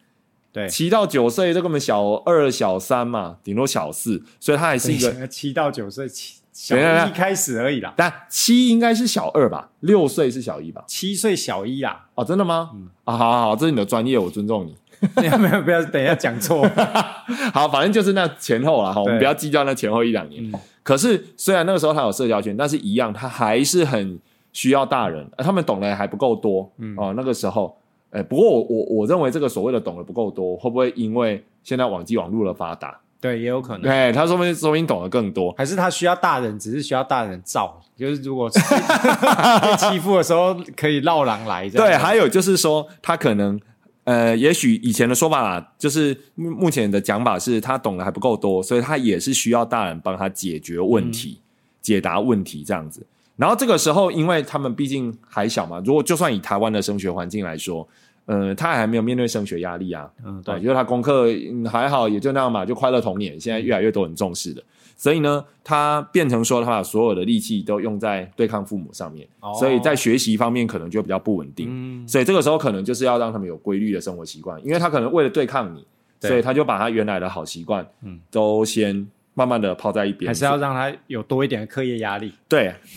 Speaker 2: 对，
Speaker 1: 七到九岁，这根本小二、小三嘛，顶多小四，所以他还是一个。
Speaker 2: 七到九岁，七小
Speaker 1: 等一
Speaker 2: 开始而已啦，
Speaker 1: 但七应该是小二吧，六岁是小一吧？
Speaker 2: 七岁小一啊，
Speaker 1: 哦，真的吗？啊，好好好，这是你的专业，我尊重你。
Speaker 2: 没有没有，不要等一下讲错。
Speaker 1: 好，反正就是那前后啦，哈，我们不要计较那前后一两年。
Speaker 2: 嗯
Speaker 1: 可是虽然那个时候他有社交圈，但是一样，他还是很需要大人，呃他们懂得还不够多。
Speaker 2: 嗯
Speaker 1: 哦，那个时候，哎，不过我我我认为这个所谓的懂得不够多，会不会因为现在网际网络的发达，
Speaker 2: 对，也有可能，
Speaker 1: 对，他说不定说不定懂得更多。
Speaker 2: 还是他需要大人，只是需要大人罩，就是如果 被欺负的时候可以绕狼来。
Speaker 1: 对，还有就是说，他可能呃，也许以前的说法，就是目目前的讲法是他懂得还不够多，所以他也是需要大人帮他解决问题、解答问题这样子。然后这个时候，因为他们毕竟还小嘛，如果就算以台湾的升学环境来说，呃，他还没有面对升学压力啊，
Speaker 2: 嗯，
Speaker 1: 对，
Speaker 2: 对，
Speaker 1: 就是他功课嗯还好，也就那样嘛，就快乐童年。现在越来越多人重视的，所以呢，他变成说他把所有的力气都用在对抗父母上面，
Speaker 2: 哦。
Speaker 1: 所以在学习方面可能就比较不稳定。
Speaker 2: 嗯，
Speaker 1: 所以这个时候可能就是要让他们有规律的生活习惯，因为他可能为了对抗你，所以他就把他原来的好习惯，
Speaker 2: 嗯。
Speaker 1: 都先慢慢的抛在一边，
Speaker 2: 还是要让他有多一点的课业压力。
Speaker 1: 对，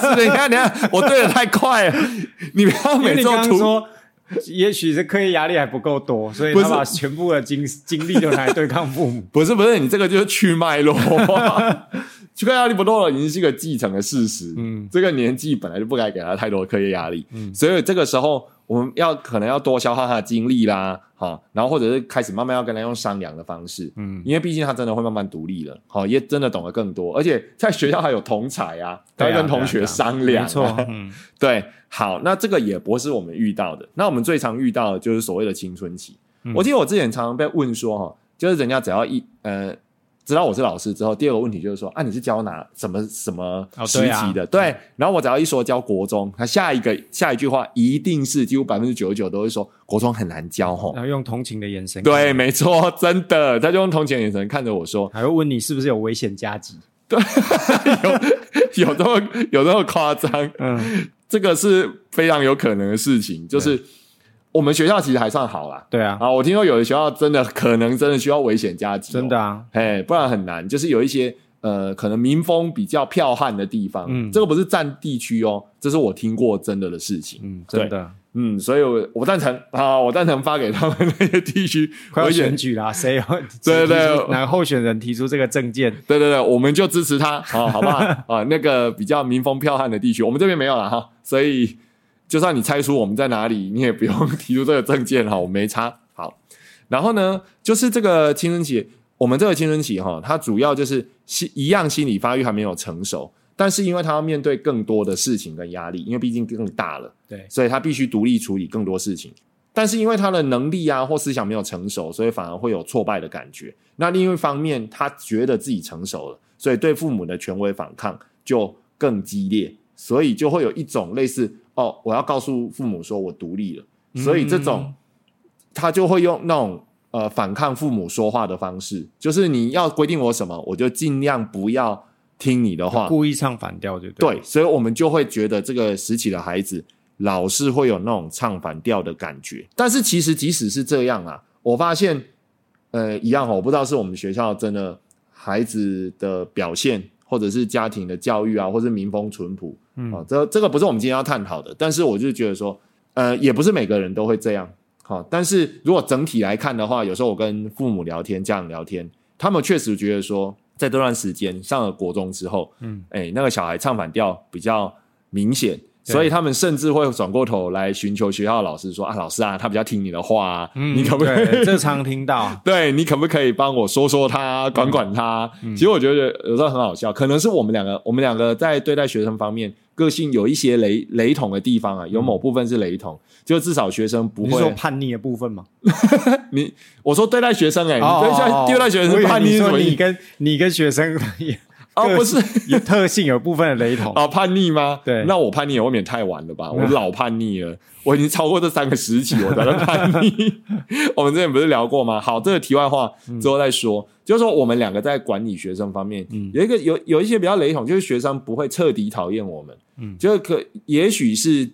Speaker 1: 是的，你看，你看，我对的太快了，你不要每次都涂。
Speaker 2: 刚刚说，也许是课业压力还不够多，所以他把全部的精精力都拿来对抗父母。
Speaker 1: 不是不是，你这个就是去脉络。去课压力不多了，已经是一个继承的事实。
Speaker 2: 嗯，
Speaker 1: 这个年纪本来就不该给他太多的课业压力。嗯，所以这个时候我们要可能要多消耗他的精力啦，好，然后或者是开始慢慢要跟他用商量的方式。
Speaker 2: 嗯，
Speaker 1: 因为毕竟他真的会慢慢独立了，好，也真的懂得更多，而且在学校还有同才啊，他跟同学商量、
Speaker 2: 没错，嗯，
Speaker 1: 对，好，那这个也不是我们遇到的。那我们最常遇到的就是所谓的青春期。
Speaker 2: 嗯
Speaker 1: 我记得我之前常常被问说，哈，就是人家只要一呃知道我是老师之后，第二个问题就是说，啊，你是教哪什么什么
Speaker 2: 哦
Speaker 1: 时
Speaker 2: 对啊
Speaker 1: 期的？对，然后我只要一说教国中，他下一个下一句话一定是几乎百分之九十九都会说国中很难教，吼。
Speaker 2: 然后用同情的眼神，
Speaker 1: 对，，没错，真的，他就用同情的眼神看着我说，
Speaker 2: 还会问你是不是有危险加急。
Speaker 1: 有这么有这么夸张？
Speaker 2: 嗯，
Speaker 1: 这个是非常有可能的事情，就是我们学校其实还算好啦。
Speaker 2: 对啊，
Speaker 1: 啊，我听说有的学校真的可能真的需要危险加急、
Speaker 2: 真的，啊，
Speaker 1: 哎，不然很难。就是有一些呃，可能民风比较剽悍的地方，
Speaker 2: 嗯
Speaker 1: 这个不是占地区哦，这是我听过真的的事情。
Speaker 2: 嗯，真的，
Speaker 1: 嗯，所以我我赞成啊，我赞成发给他们那些地区
Speaker 2: 快要选举啦，谁有
Speaker 1: 对对对
Speaker 2: 哪个候选人提出这个证件？
Speaker 1: 对对对，我们就支持他啊，好不好？啊，那个比较民风剽悍的地区，我们这边没有了哈，所以就算你猜出我们在哪里，你也不用提出这个证件哈，我没差。好，然后呢，就是这个青春期，我们这个青春期哈，它主要就是心一样心理发育还没有成熟，但是因为他要面对更多的事情跟压力，因为毕竟更大了。
Speaker 2: 对，
Speaker 1: 所以他必须独立处理更多事情。但是因为他的能力啊或思想没有成熟，所以反而会有挫败的感觉。那另一方面，他觉得自己成熟了，所以对父母的权威反抗就更激烈，所以就会有一种类似哦，我要告诉父母说我独立了，所以这种、他就会用那种呃反抗父母说话的方式，就是你要规定我什么，我就尽量不要听你的话，
Speaker 2: 故意唱反调，对不对？
Speaker 1: 对，所以我们就会觉得这个时期的孩子老是会有那种唱反调的感觉。但是其实即使是这样啊，我发现呃一样哈，我不知道是我们学校真的孩子的表现，或者是家庭的教育啊，或是民风淳朴，嗯，哦，这这个不是我们今天要探讨的。但是我就觉得说，呃，也不是每个人都会这样。好，但是如果整体来看的话，有时候我跟父母聊天、家长聊天，他们确实觉得说，在这段时间上了国中之后，嗯，哎，那个小孩唱反调比较明显，
Speaker 2: 对
Speaker 1: 所以他们甚至会转过头来寻求学校的老师说啊，老师啊，他比较听你的话啊，
Speaker 2: 嗯，
Speaker 1: 你可不可以？
Speaker 2: 对这常听到，
Speaker 1: 对你可不可以帮我说说他，管管他？其实我觉得有时候很好笑，可能是我们两个，我们两个在对待学生方面个性有一些雷雷同的地方啊，有某部分是雷同，就至少学生不
Speaker 2: 你是说
Speaker 1: 会。
Speaker 2: 叛逆的部分吗？
Speaker 1: 你我说对待学生哎、
Speaker 2: 哦
Speaker 1: 你对待对待学生叛逆什么
Speaker 2: 你跟你跟学生也
Speaker 1: 哦，不是
Speaker 2: 有特性有部分的雷同，
Speaker 1: 啊，叛逆吗？
Speaker 2: 对
Speaker 1: 那我叛逆也未免太晚了吧？我老叛逆了，我已经超过这三个时期，我才能叛逆。我们之前不是聊过吗？好，这个题外话之后再说。就是说，我们两个在管理学生方面，有一个有有一些比较雷同，就是学生不会彻底讨厌我们，嗯，就是可也许是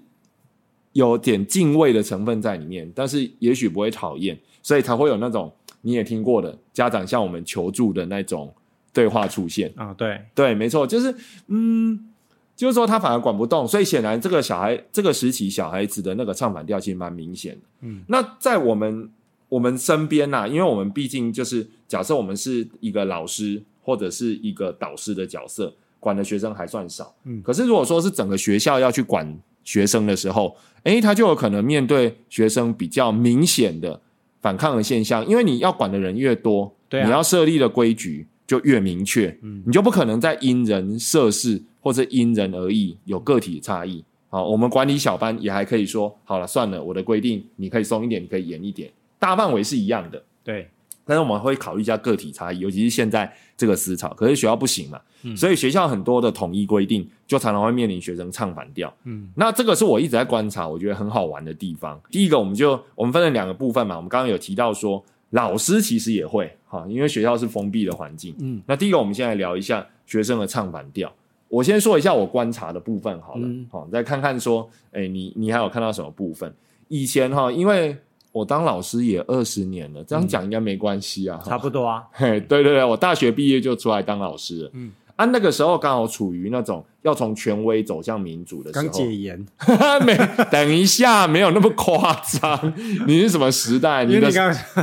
Speaker 1: 有点敬畏的成分在里面，但是也许不会讨厌，所以才会有那种你也听过的家长向我们求助的那种对话出现。
Speaker 2: 啊，对，
Speaker 1: 对，没错，就是嗯，就是说他反而管不动，所以显然这个小孩这个时期小孩子的那个唱反调其实蛮明显的。
Speaker 2: 嗯，
Speaker 1: 那在我们我们身边呐、因为我们毕竟就是假设我们是一个老师或者是一个导师的角色，管的学生还算少。
Speaker 2: 嗯
Speaker 1: 可是如果说是整个学校要去管学生的时候，诶，他就有可能面对学生比较明显的反抗的现象，因为你要管的人越多，
Speaker 2: 对啊
Speaker 1: 你要设立的规矩就越明确，
Speaker 2: 嗯
Speaker 1: 你就不可能再因人设事或者因人而异，有个体差异。好，我们管理小班也还可以说，好了，算了，我的规定你可以松一点，你可以严一点，大范围是一样的。
Speaker 2: 对，
Speaker 1: 但是我们会考虑一下个体差异，尤其是现在这个思潮。可是学校不行嘛，所以学校很多的统一规定，就常常会面临学生唱反调。嗯，那这个是我一直在观察，我觉得很好玩的地方。第一个，我们就我们分了两个部分嘛，我们刚刚有提到说，老师其实也会哈，因为学校是封闭的环境。嗯，那第一个，我们先来聊一下学生的唱反调。我先说一下我观察的部分好了，好，再看看说，哎，你你还有看到什么部分？以前哈，因为我当老师也二十年了，这样讲应该没关系啊，
Speaker 2: 差不多啊。
Speaker 1: 嘿，对对对，我大学毕业就出来当老师了。嗯，啊，那个时候刚好处于那种要从权威走向民主的时候。
Speaker 2: 刚解严，
Speaker 1: 没等一下，没有那么夸张。你是什么时代？你的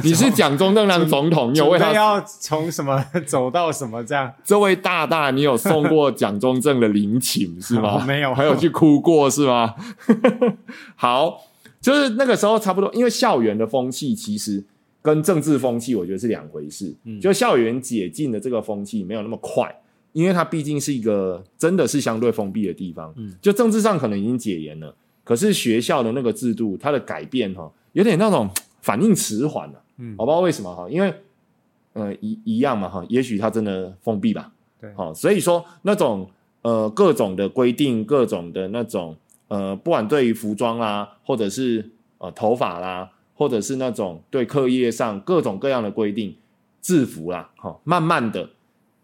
Speaker 1: 你是蒋中正当总统，你有为他
Speaker 2: 要从什么 走到什么这样？
Speaker 1: 这位大大，你有送过蒋中正的陵寝是吗？
Speaker 2: 没有，
Speaker 1: 还有去哭过是吗？好。就是那个时候差不多，因为校园的风气其实跟政治风气我觉得是两回事。嗯，就校园解禁的这个风气没有那么快，因为它毕竟是一个真的是相对封闭的地方。嗯，就政治上可能已经解严了，可是学校的那个制度它的改变哈，有点那种反应迟缓了。嗯，我不知道为什么哈，因为呃一一样嘛哈，也许它真的封闭吧。
Speaker 2: 对，
Speaker 1: 好，所以说那种呃各种的规定，各种的那种。呃，不管对于服装啦，或者是呃头发啦，或者是那种对课业上各种各样的规定，制服啦，哈，慢慢的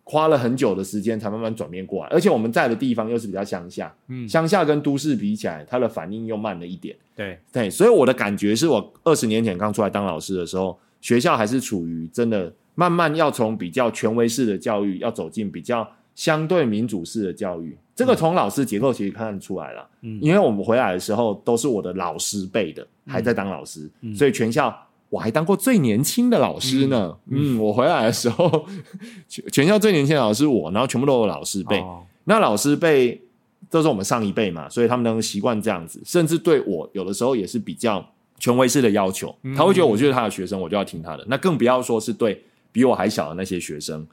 Speaker 1: 花了很久的时间才慢慢转变过来。而且我们在的地方又是比较乡下，嗯，乡下跟都市比起来，它的反应又慢了一点。
Speaker 2: 对
Speaker 1: 对，所以我的感觉是我二十年前刚出来当老师的时候，学校还是处于真的慢慢要从比较权威式的教育，要走进比较相对民主式的教育。这个从老师结构其实看得出来了，嗯，因为我们回来的时候都是我的老师辈的，还在当老师，所以全校我还当过最年轻的老师呢。嗯，我回来的时候，全全校最年轻的老师我，然后全部都有老师辈。那老师辈都是我们上一辈嘛，所以他们能习惯这样子，甚至对我有的时候也是比较权威式的要求。他会觉得我就是他的学生，我就要听他的。那更不要说是对比我还小的那些学生。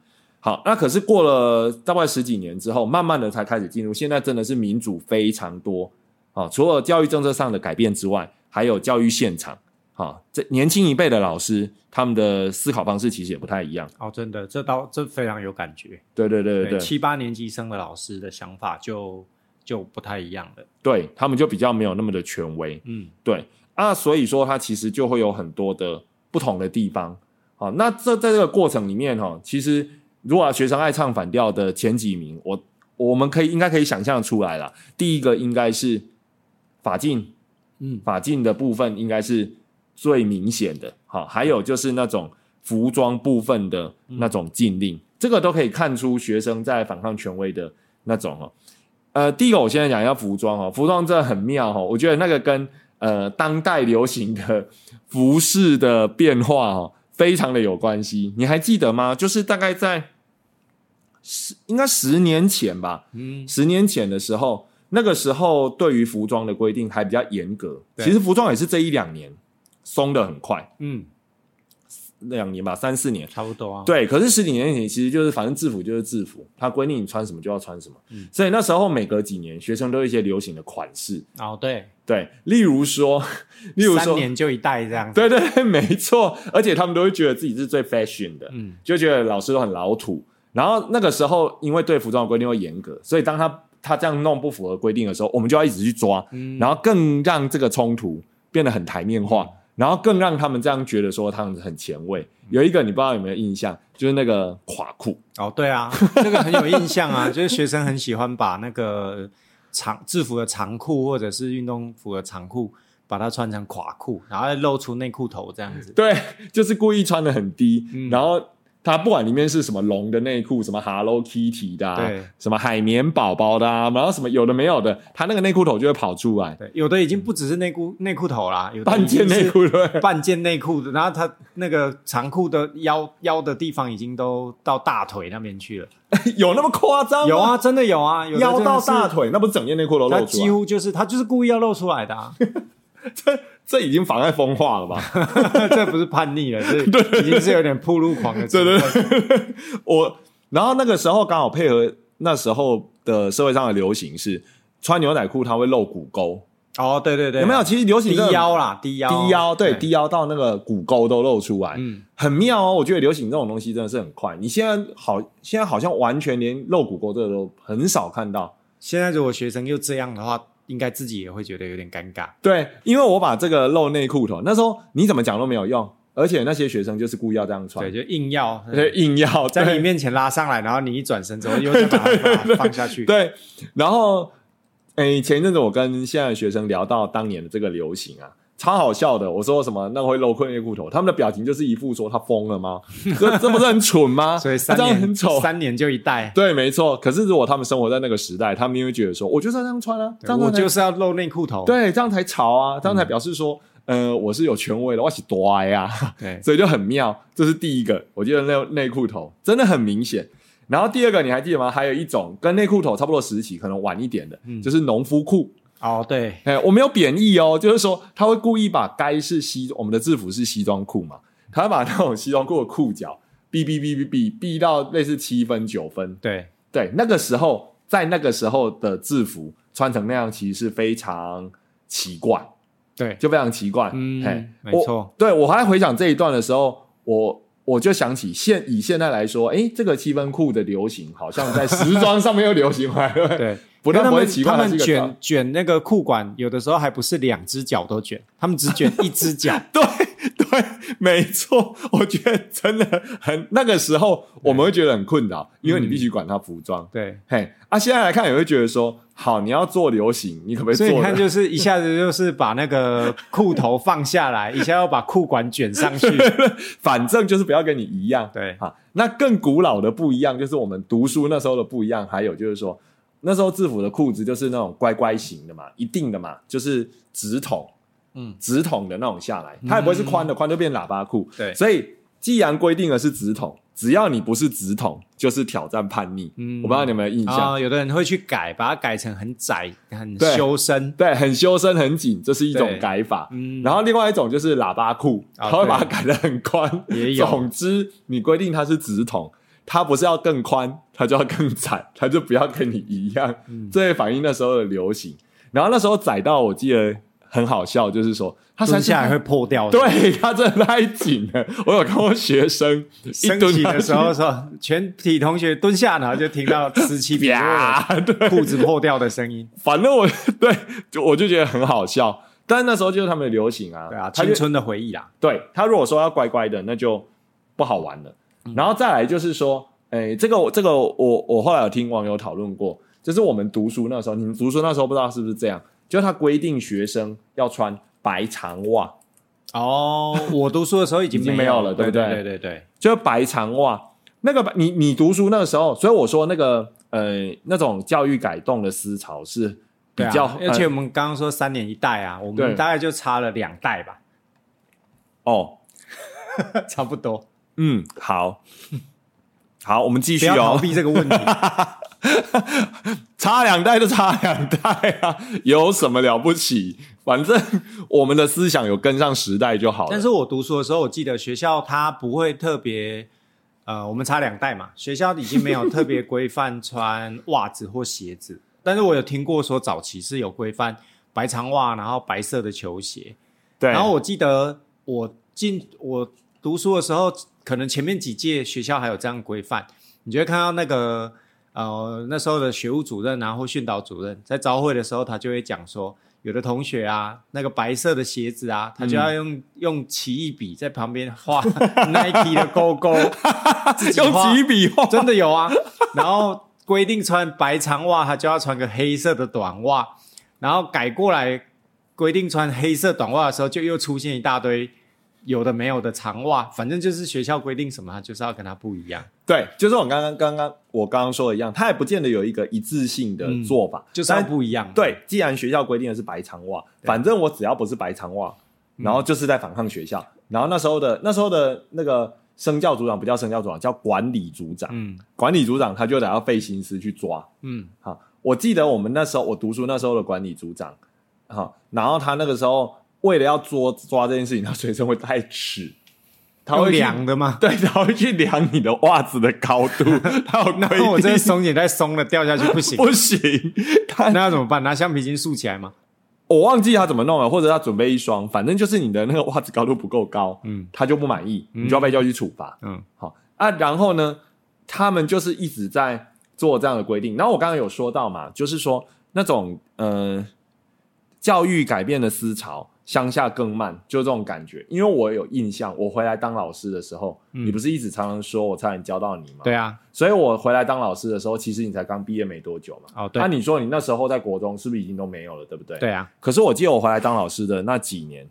Speaker 1: 好，那可是过了大概十几年之后，慢慢的才开始进入。现在真的是民主非常多啊！除了教育政策上的改变之外，还有教育现场。啊，这年轻一辈的老师，他们的思考方式其实也不太一样。
Speaker 2: 哦，真的，这倒这非常有感觉。
Speaker 1: 对对对对对，
Speaker 2: 七八年级生的老师的想法就就不太一样了。
Speaker 1: 对他们就比较没有那么的权威。嗯，对啊，所以说他其实就会有很多的不同的地方。好，那这在这个过程里面哈，其实。如果学生爱唱反调的前几名，我我们可以应该可以想象出来了。第一个应该是法禁，嗯，法禁的部分应该是最明显的。好，还有就是那种服装部分的那种禁令，这个都可以看出学生在反抗权威的那种哦。呃，第一个我现在讲一下服装哦，服装真的很妙哦，我觉得那个跟呃当代流行的服饰的变化哦。非常的有关系，你还记得吗？就是大概在十应该十年前吧，嗯，十年前的时候，那个时候对于服装的规定还比较严格。其实服装也是这一两年松的很快，嗯。两年吧，三四年
Speaker 2: 差不多啊。
Speaker 1: 对，可是十几年前其实就是反正制服就是制服，它规定你穿什么就要穿什么。嗯，所以那时候每隔几年，学生都有一些流行的款式。
Speaker 2: 哦，对
Speaker 1: 对，例如说，例如说，三
Speaker 2: 年就一代这样。
Speaker 1: 对对，没错。而且他们都会觉得自己是最 fashion 的，嗯，就觉得老师都很老土。然后那个时候，因为对服装的规定会严格，所以当他他这样弄不符合规定的时候，我们就要一直去抓，嗯然后更让这个冲突变得很台面化。然后更让他们这样觉得说他们很前卫。有一个你不知道有没有印象，就是那个垮裤。
Speaker 2: 哦，对啊，这个很有印象啊。就是学生很喜欢把那个长制服的长裤或者是运动服的长裤，把它穿成垮裤，然后露出内裤头这样子。
Speaker 1: 对，就是故意穿的很低，然后。它不管里面是什么龙的内裤，什么 Hello Kitty 的，
Speaker 2: 对，
Speaker 1: 什么海绵宝宝的，然后什么有的没有的，它那个内裤头就会跑出来。
Speaker 2: 对，有的已经不只是内裤内裤头啦，有
Speaker 1: 半件内裤对，
Speaker 2: 半件内裤的，然后它那个长裤的腰腰的地方已经都到大腿那边去了。
Speaker 1: 有那么夸张？
Speaker 2: 有啊，真的有啊，
Speaker 1: 腰到大腿，那不是整件内裤都露出来？
Speaker 2: 几乎就是他就是故意要露出来的。
Speaker 1: 这这已经妨碍风化了吧？
Speaker 2: 这不是叛逆了，这 已经是有点铺路狂的。
Speaker 1: 对对，我然后那个时候刚好配合那时候的社会上的流行是穿牛仔裤，它会露骨沟，
Speaker 2: 哦，对对对，
Speaker 1: 有没有？其实流行
Speaker 2: 低腰啦，低腰，
Speaker 1: 低腰，对低腰到那个骨沟都露出来，
Speaker 2: 嗯，
Speaker 1: 很妙哦。我觉得流行这种东西真的是很快。你现在好，现在好像完全连露骨沟这个都很少看到。
Speaker 2: 现在如果学生又这样的话，应该自己也会觉得有点尴尬。
Speaker 1: 对，因为我把这个露内裤头，那时候你怎么讲都没有用，而且那些学生就是故意要这样穿
Speaker 2: 对，，就硬要
Speaker 1: 对，硬要
Speaker 2: 在你面前拉上来，然后你一转身之后又再把它把它放下去。
Speaker 1: 对，然后，诶，前一阵子我跟现在的学生聊到当年的这个流行啊，超好笑的。我说什么那个会露裤内裤头，他们的表情就是一副说他疯了吗？这这不是很蠢吗？
Speaker 2: 所以
Speaker 1: 这样
Speaker 2: 年
Speaker 1: 很丑。
Speaker 2: 三年就一代。
Speaker 1: 对，没错。可是如果他们生活在那个时代，他们就会觉得说，我就是要这样穿啊，这样
Speaker 2: 我就是要露内裤头。
Speaker 1: 对，这样才潮啊，这样才表示说，呃，我是有权威的，我是多呀。
Speaker 2: 对，
Speaker 1: 所以就很妙。这是第一个，我觉得内内裤头真的很明显。然后第二个你还记得吗？还有一种跟内裤头差不多时期，可能晚一点的，就是农夫裤。
Speaker 2: 哦，对，
Speaker 1: 哎，我没有贬义哦，就是说他会故意把该是西我们的制服是西装裤嘛，他会把那种西装裤的裤脚逼逼逼逼逼逼到类似七分九分。
Speaker 2: 对，
Speaker 1: 对，那个时候在那个时候的制服穿成那样，其实是非常奇怪。
Speaker 2: 对，
Speaker 1: 就非常奇怪。
Speaker 2: 嗯
Speaker 1: 嘿
Speaker 2: 没错
Speaker 1: 对我还回想这一段的时候，我我就想起现以现在来说，诶，这个七分裤的流行，好像在时装上面又流行回来了。
Speaker 2: 对，
Speaker 1: 不但
Speaker 2: 他们
Speaker 1: 不会奇怪，
Speaker 2: 他们卷卷那个裤管，有的时候还不是两只脚都卷，他们只卷一只脚。
Speaker 1: 对对，没错，我觉得真的很那个时候我们会觉得很困扰，因为你必须管它服装。
Speaker 2: 对，
Speaker 1: 嘿啊，现在来看也会觉得说，好，你要做流行，你可不可以？
Speaker 2: 所以你看，就是一下子就是把那个裤头放下来，一下要把裤管卷上去。
Speaker 1: 反正就是不要跟你一样。
Speaker 2: 对，
Speaker 1: 啊，那更古老的不一样，就是我们读书那时候的不一样，还有就是说，那时候制服的裤子就是那种乖乖型的嘛，一定的嘛，就是直筒，
Speaker 2: 嗯，
Speaker 1: 直筒的那种下来，它也不会是宽的，宽就变喇叭裤。
Speaker 2: 对
Speaker 1: 所以既然规定的是直筒，只要你不是直筒，就是挑战叛逆。
Speaker 2: 嗯
Speaker 1: 我不知道你有没有印象。
Speaker 2: 啊，有的人会去改，把它改成很窄、很修身。
Speaker 1: 对，很修身很紧，这是一种改法。
Speaker 2: 嗯
Speaker 1: 然后另外一种就是喇叭裤，
Speaker 2: 啊
Speaker 1: 他会把它改得很宽。
Speaker 2: 也有
Speaker 1: 总之，你规定它是直筒，它不是要更宽，它就要更窄，它就不要跟你一样。
Speaker 2: 嗯
Speaker 1: 这也反映那时候的流行。然后那时候窄到我记得很好笑，就是说他
Speaker 2: 蹲下来
Speaker 1: 来
Speaker 2: 会破掉的。
Speaker 1: 对它真的太紧了。我有看过学生一
Speaker 2: 升
Speaker 1: 蹲下去
Speaker 2: 旗的时候说，全体同学蹲下，然后就听到此起彼落 裤子破掉的声音。
Speaker 1: 反正我对就我就觉得很好笑。但是那时候就是他们的流行啊，
Speaker 2: 对啊，青春的回忆啦。
Speaker 1: 对他如果说要乖乖的，那就不好玩了。然后再来就是说，哎，这个这个我我后来有听网友讨论过，就是我们读书那时候，你们读书那时候不知道是不是这样，就他规定学生要穿白长袜，
Speaker 2: 哦，我读书的时候已经
Speaker 1: 没有了
Speaker 2: 对
Speaker 1: 对不对
Speaker 2: 对对对，
Speaker 1: 就白长袜。那个你你读书那个时候，所以我说那个呃那种教育改动的思潮是比较，
Speaker 2: 而且
Speaker 1: 呃
Speaker 2: 我们刚刚说三年一代啊，我
Speaker 1: 对
Speaker 2: 们大概就差了两代吧，
Speaker 1: 哦
Speaker 2: 差不多。
Speaker 1: 嗯好好，我们继
Speaker 2: 不
Speaker 1: 续哦。
Speaker 2: 要逃避这个问题。
Speaker 1: 差两代就差两代啊，有什么了不起？反正我们的思想有跟上时代就好了。
Speaker 2: 但是我读书的时候，我记得学校它不会特别，呃，我们差两代嘛，学校已经没有特别规范穿袜子或鞋子。但是我有听过说，早期是有规范白长袜，然后白色的球鞋。
Speaker 1: 对，
Speaker 2: 然后我记得我进我读书的时候，可能前面几届学校还有这样规范，你就会看到那个呃那时候的学务主任啊或训导主任在招会的时候，他就会讲说，有的同学啊，那个白色的鞋子啊，他就要用、用奇异笔在旁边画 Nike 的勾勾，自己
Speaker 1: 用
Speaker 2: 画
Speaker 1: 几笔画，
Speaker 2: 真的有啊。然后规定穿白长袜，他就要穿个黑色的短袜，然后改过来规定穿黑色短袜的时候，就又出现一大堆有的没有的长袜，反正就是学校规定什么，他就是要跟他不一样，
Speaker 1: 对，就是我刚刚刚刚我刚刚说的一样，它也不见得有一个一致性的做法，
Speaker 2: 就是要不一样。
Speaker 1: 对，既然学校规定的是白长袜，反正我只要不是白长袜，然后就是在反抗学校。然后那时候的那时候的那个生教组长不叫生教组长，叫管理组长。
Speaker 2: 嗯
Speaker 1: 管理组长他就得要费心思去抓。
Speaker 2: 嗯，
Speaker 1: 好，我记得我们那时候我读书那时候的管理组长，好，然后他那个时候为了要捉抓这件事情，他随身会带尺，他会
Speaker 2: 量的吗？
Speaker 1: 对，他会去量你的袜子的高度，他有规
Speaker 2: 那我这
Speaker 1: 定
Speaker 2: 松紧带松了掉下去不行，
Speaker 1: 不行，他
Speaker 2: 那要怎么办？拿橡皮筋竖起来吗？
Speaker 1: 我忘记他怎么弄了，或者他准备一双，反正就是你的那个袜子高度不够高，
Speaker 2: 嗯
Speaker 1: 他就不满意，你就要被叫去处罚。
Speaker 2: 嗯
Speaker 1: 好啊，然后呢，他们就是一直在做这样的规定。然后我刚刚有说到嘛，就是说那种呃教育改变的思潮，乡下更慢，就这种感觉。因为我有印象，我回来当老师的时候，
Speaker 2: 嗯
Speaker 1: 你不是一直常常说我差点教到你吗？
Speaker 2: 对啊，
Speaker 1: 所以我回来当老师的时候，其实你才刚毕业没多久嘛。
Speaker 2: 哦对
Speaker 1: 那、你说你那时候在国中是不是已经都没有了，对不对？。
Speaker 2: 对啊，
Speaker 1: 可是我记得我回来当老师的那几年，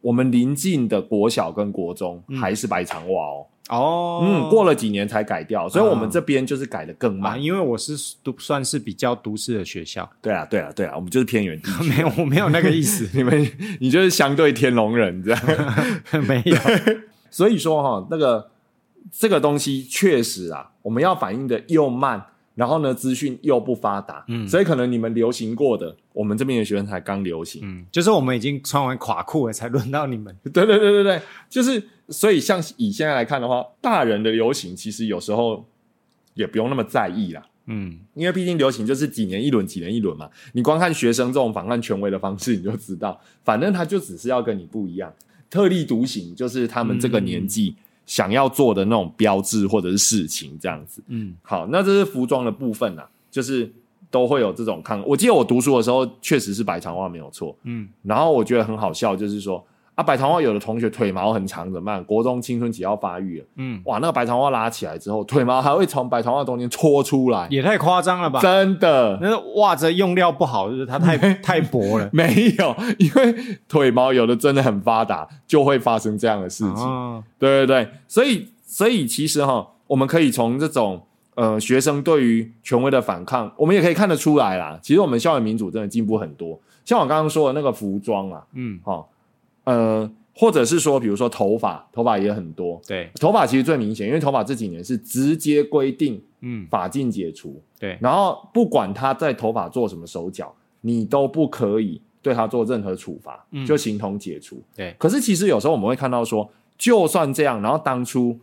Speaker 1: 我们临近的国小跟国中还是白长袜哦。
Speaker 2: 哦，
Speaker 1: 嗯，过了几年才改掉，所以我们这边就是改的更
Speaker 2: 啊，
Speaker 1: 慢。
Speaker 2: 因为我是都算是比较都市的学校，
Speaker 1: 对啊，对啊，对啊，我们就是偏远地区。
Speaker 2: 没有，我没有那个意思，
Speaker 1: 你们你就是相对天龙人这样。
Speaker 2: 没有，
Speaker 1: 所以说哈，那个这个东西确实啊，我们要反应的又慢，然后呢，资讯又不发达，
Speaker 2: 嗯
Speaker 1: 所以可能你们流行过的，我们这边的学生才刚流行。
Speaker 2: 嗯，就是我们已经穿完垮裤了，才轮到你们，
Speaker 1: 对对对对对，就是所以像以现在来看的话，大人的流行其实有时候也不用那么在意啦。
Speaker 2: 嗯
Speaker 1: 因为毕竟流行就是几年一轮，几年一轮嘛。你光看学生这种反抗权威的方式，你就知道，反正他就只是要跟你不一样，特立独行，就是他们这个年纪想要做的那种标志或者是事情这样子。
Speaker 2: 嗯
Speaker 1: 好，那这是服装的部分啊，就是都会有这种抗。我记得我读书的时候确实是白长袜没有错，
Speaker 2: 嗯，
Speaker 1: 然后我觉得很好笑，就是说啊，白长袜有的同学腿毛很长怎么办？国中青春期要发育了，
Speaker 2: 嗯，
Speaker 1: 哇，那个白长袜拉起来之后，腿毛还会从白长袜中间戳出来，
Speaker 2: 也太夸张了吧？
Speaker 1: 真的。
Speaker 2: 那袜子用料不好，就是它太 太薄了。
Speaker 1: 没有，因为腿毛有的真的很发达，就会发生这样的事情。
Speaker 2: 哦，
Speaker 1: 对对对，所以所以其实哈，我们可以从这种呃学生对于权威的反抗，我们也可以看得出来啦。其实我们校园民主真的进步很多。像我刚刚说的那个服装啊，
Speaker 2: 嗯，
Speaker 1: 哈，呃，或者是说，比如说头发，头发也很多。
Speaker 2: 对，
Speaker 1: 头发其实最明显，因为头发这几年是直接规定
Speaker 2: 嗯，
Speaker 1: 发禁解除，
Speaker 2: 对，
Speaker 1: 然后不管他在头发做什么手脚，你都不可以对他做任何处罚，
Speaker 2: 嗯。
Speaker 1: 就形同解除。
Speaker 2: 对。
Speaker 1: 可是其实有时候我们会看到说，就算这样，然后当初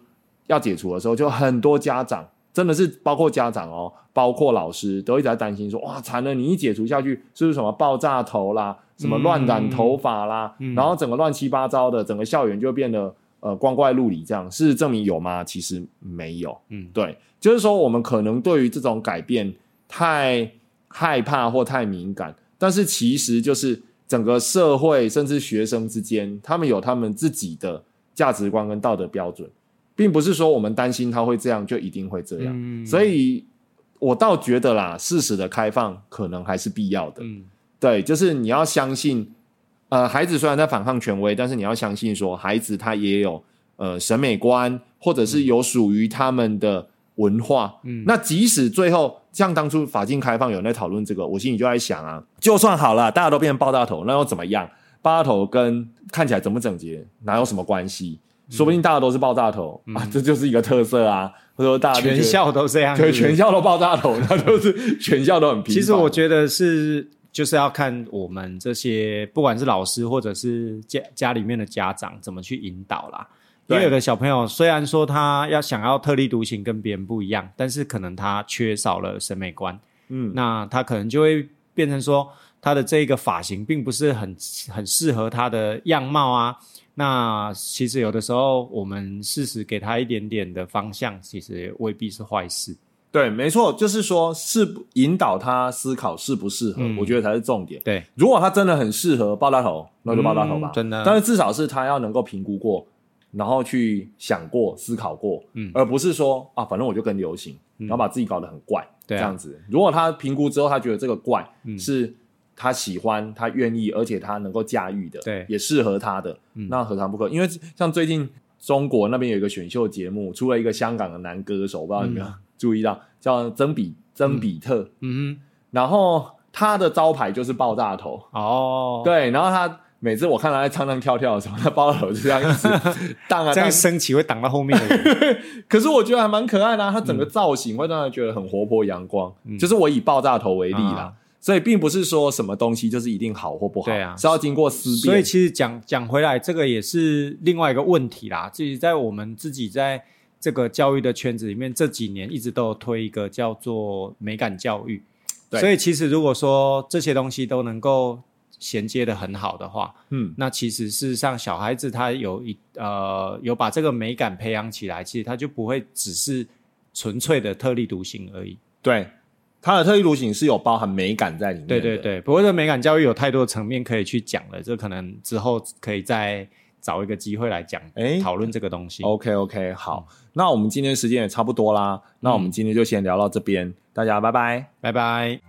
Speaker 1: 要解除的时候，就很多家长真的是包括家长哦，包括老师都一直在担心说，哇，惨了，你一解除下去，是不是什么爆炸头啦，什么乱染头发啦，
Speaker 2: 嗯
Speaker 1: 然后整个乱七八糟的，整个校园就变得呃光怪陆离这样。事实证明有吗？其实没有。
Speaker 2: 嗯，
Speaker 1: 对，就是说我们可能对于这种改变太害怕或太敏感，但是其实就是整个社会甚至学生之间，他们有他们自己的价值观跟道德标准，并不是说我们担心他会这样就一定会这样。
Speaker 2: 嗯
Speaker 1: 所以我倒觉得啦，事实的开放可能还是必要的。
Speaker 2: 嗯
Speaker 1: 对，就是你要相信，呃，孩子虽然在反抗权威，但是你要相信说，孩子他也有呃审美观，或者是有属于他们的文化。
Speaker 2: 嗯
Speaker 1: 那即使最后像当初法禁开放有人在讨论这个，我心里就在想啊，就算好了，大家都变成爆炸头，那又怎么样？爆炸头跟看起来整不整洁哪有什么关系？说不定大家都是爆炸头、啊，这就是一个特色啊，或者说
Speaker 2: 全校都这样，
Speaker 1: 对全校都爆炸头，那都是全校都很平。
Speaker 2: 其实我觉得是，就是要看我们这些不管是老师或者是家家里面的家长怎么去引导啦。因为有的小朋友虽然说他要想要特立独行，跟别人不一样，但是可能他缺少了审美观，
Speaker 1: 嗯，
Speaker 2: 那他可能就会变成说他的这个发型并不是很很适合他的样貌啊。那其实有的时候我们适时给他一点点的方向，其实也未必是坏事。
Speaker 1: 对，没错，就是说是不引导他思考适不适合，
Speaker 2: 嗯
Speaker 1: 我觉得才是重点。
Speaker 2: 对，
Speaker 1: 如果他真的很适合爆炸头，那就爆炸头吧。
Speaker 2: 嗯真的
Speaker 1: 但是至少是他要能够评估过，然后去想过、思考过，
Speaker 2: 嗯
Speaker 1: 而不是说啊，反正我就跟流行，然后把自己搞得很怪，这样子。如果他评估之后，他觉得这个怪、
Speaker 2: 嗯
Speaker 1: 是他喜欢、他愿意，而且他能够驾驭的，
Speaker 2: 对
Speaker 1: 也适合他的，
Speaker 2: 嗯
Speaker 1: 那何尝不可？因为像最近中国那边有一个选秀节目，出了一个香港的男歌手，我不知道你有没有注意到，叫曾比曾比特，
Speaker 2: 嗯哼。
Speaker 1: 然后他的招牌就是爆炸头，
Speaker 2: 哦，
Speaker 1: 对，然后他每次我看他在唱唱跳跳的时候，他爆炸头就这样一直 荡啊荡
Speaker 2: 这样，升起会挡到后面的人。
Speaker 1: 可是我觉得还蛮可爱的、啊，他整个造型会让人觉得很活泼阳光。
Speaker 2: 嗯。
Speaker 1: 就是我以爆炸头为例啦，
Speaker 2: 啊。
Speaker 1: 所以并不是说什么东西就是一定好或不好，
Speaker 2: 对啊。
Speaker 1: 是要经过思辨。
Speaker 2: 所以其实讲讲回来，这个也是另外一个问题啦。自己在我们自己在这个教育的圈子里面，这几年一直都有推一个叫做美感教育。
Speaker 1: 对
Speaker 2: 所以其实如果说这些东西都能够衔接的很好的话，
Speaker 1: 嗯，
Speaker 2: 那其实事实上小孩子他有一呃有把这个美感培养起来，其实他就不会只是纯粹的特立独行而已。
Speaker 1: 对，它的特立独行是有包含美感在里面的。
Speaker 2: 对对对，不过这美感教育有太多层面可以去讲了，这可能之后可以再找一个机会来讲，
Speaker 1: 哎
Speaker 2: 讨论这个东西。
Speaker 1: OK OK，好，那我们今天时间也差不多啦，那我们今天就先聊到这边，大家拜拜。
Speaker 2: 拜拜。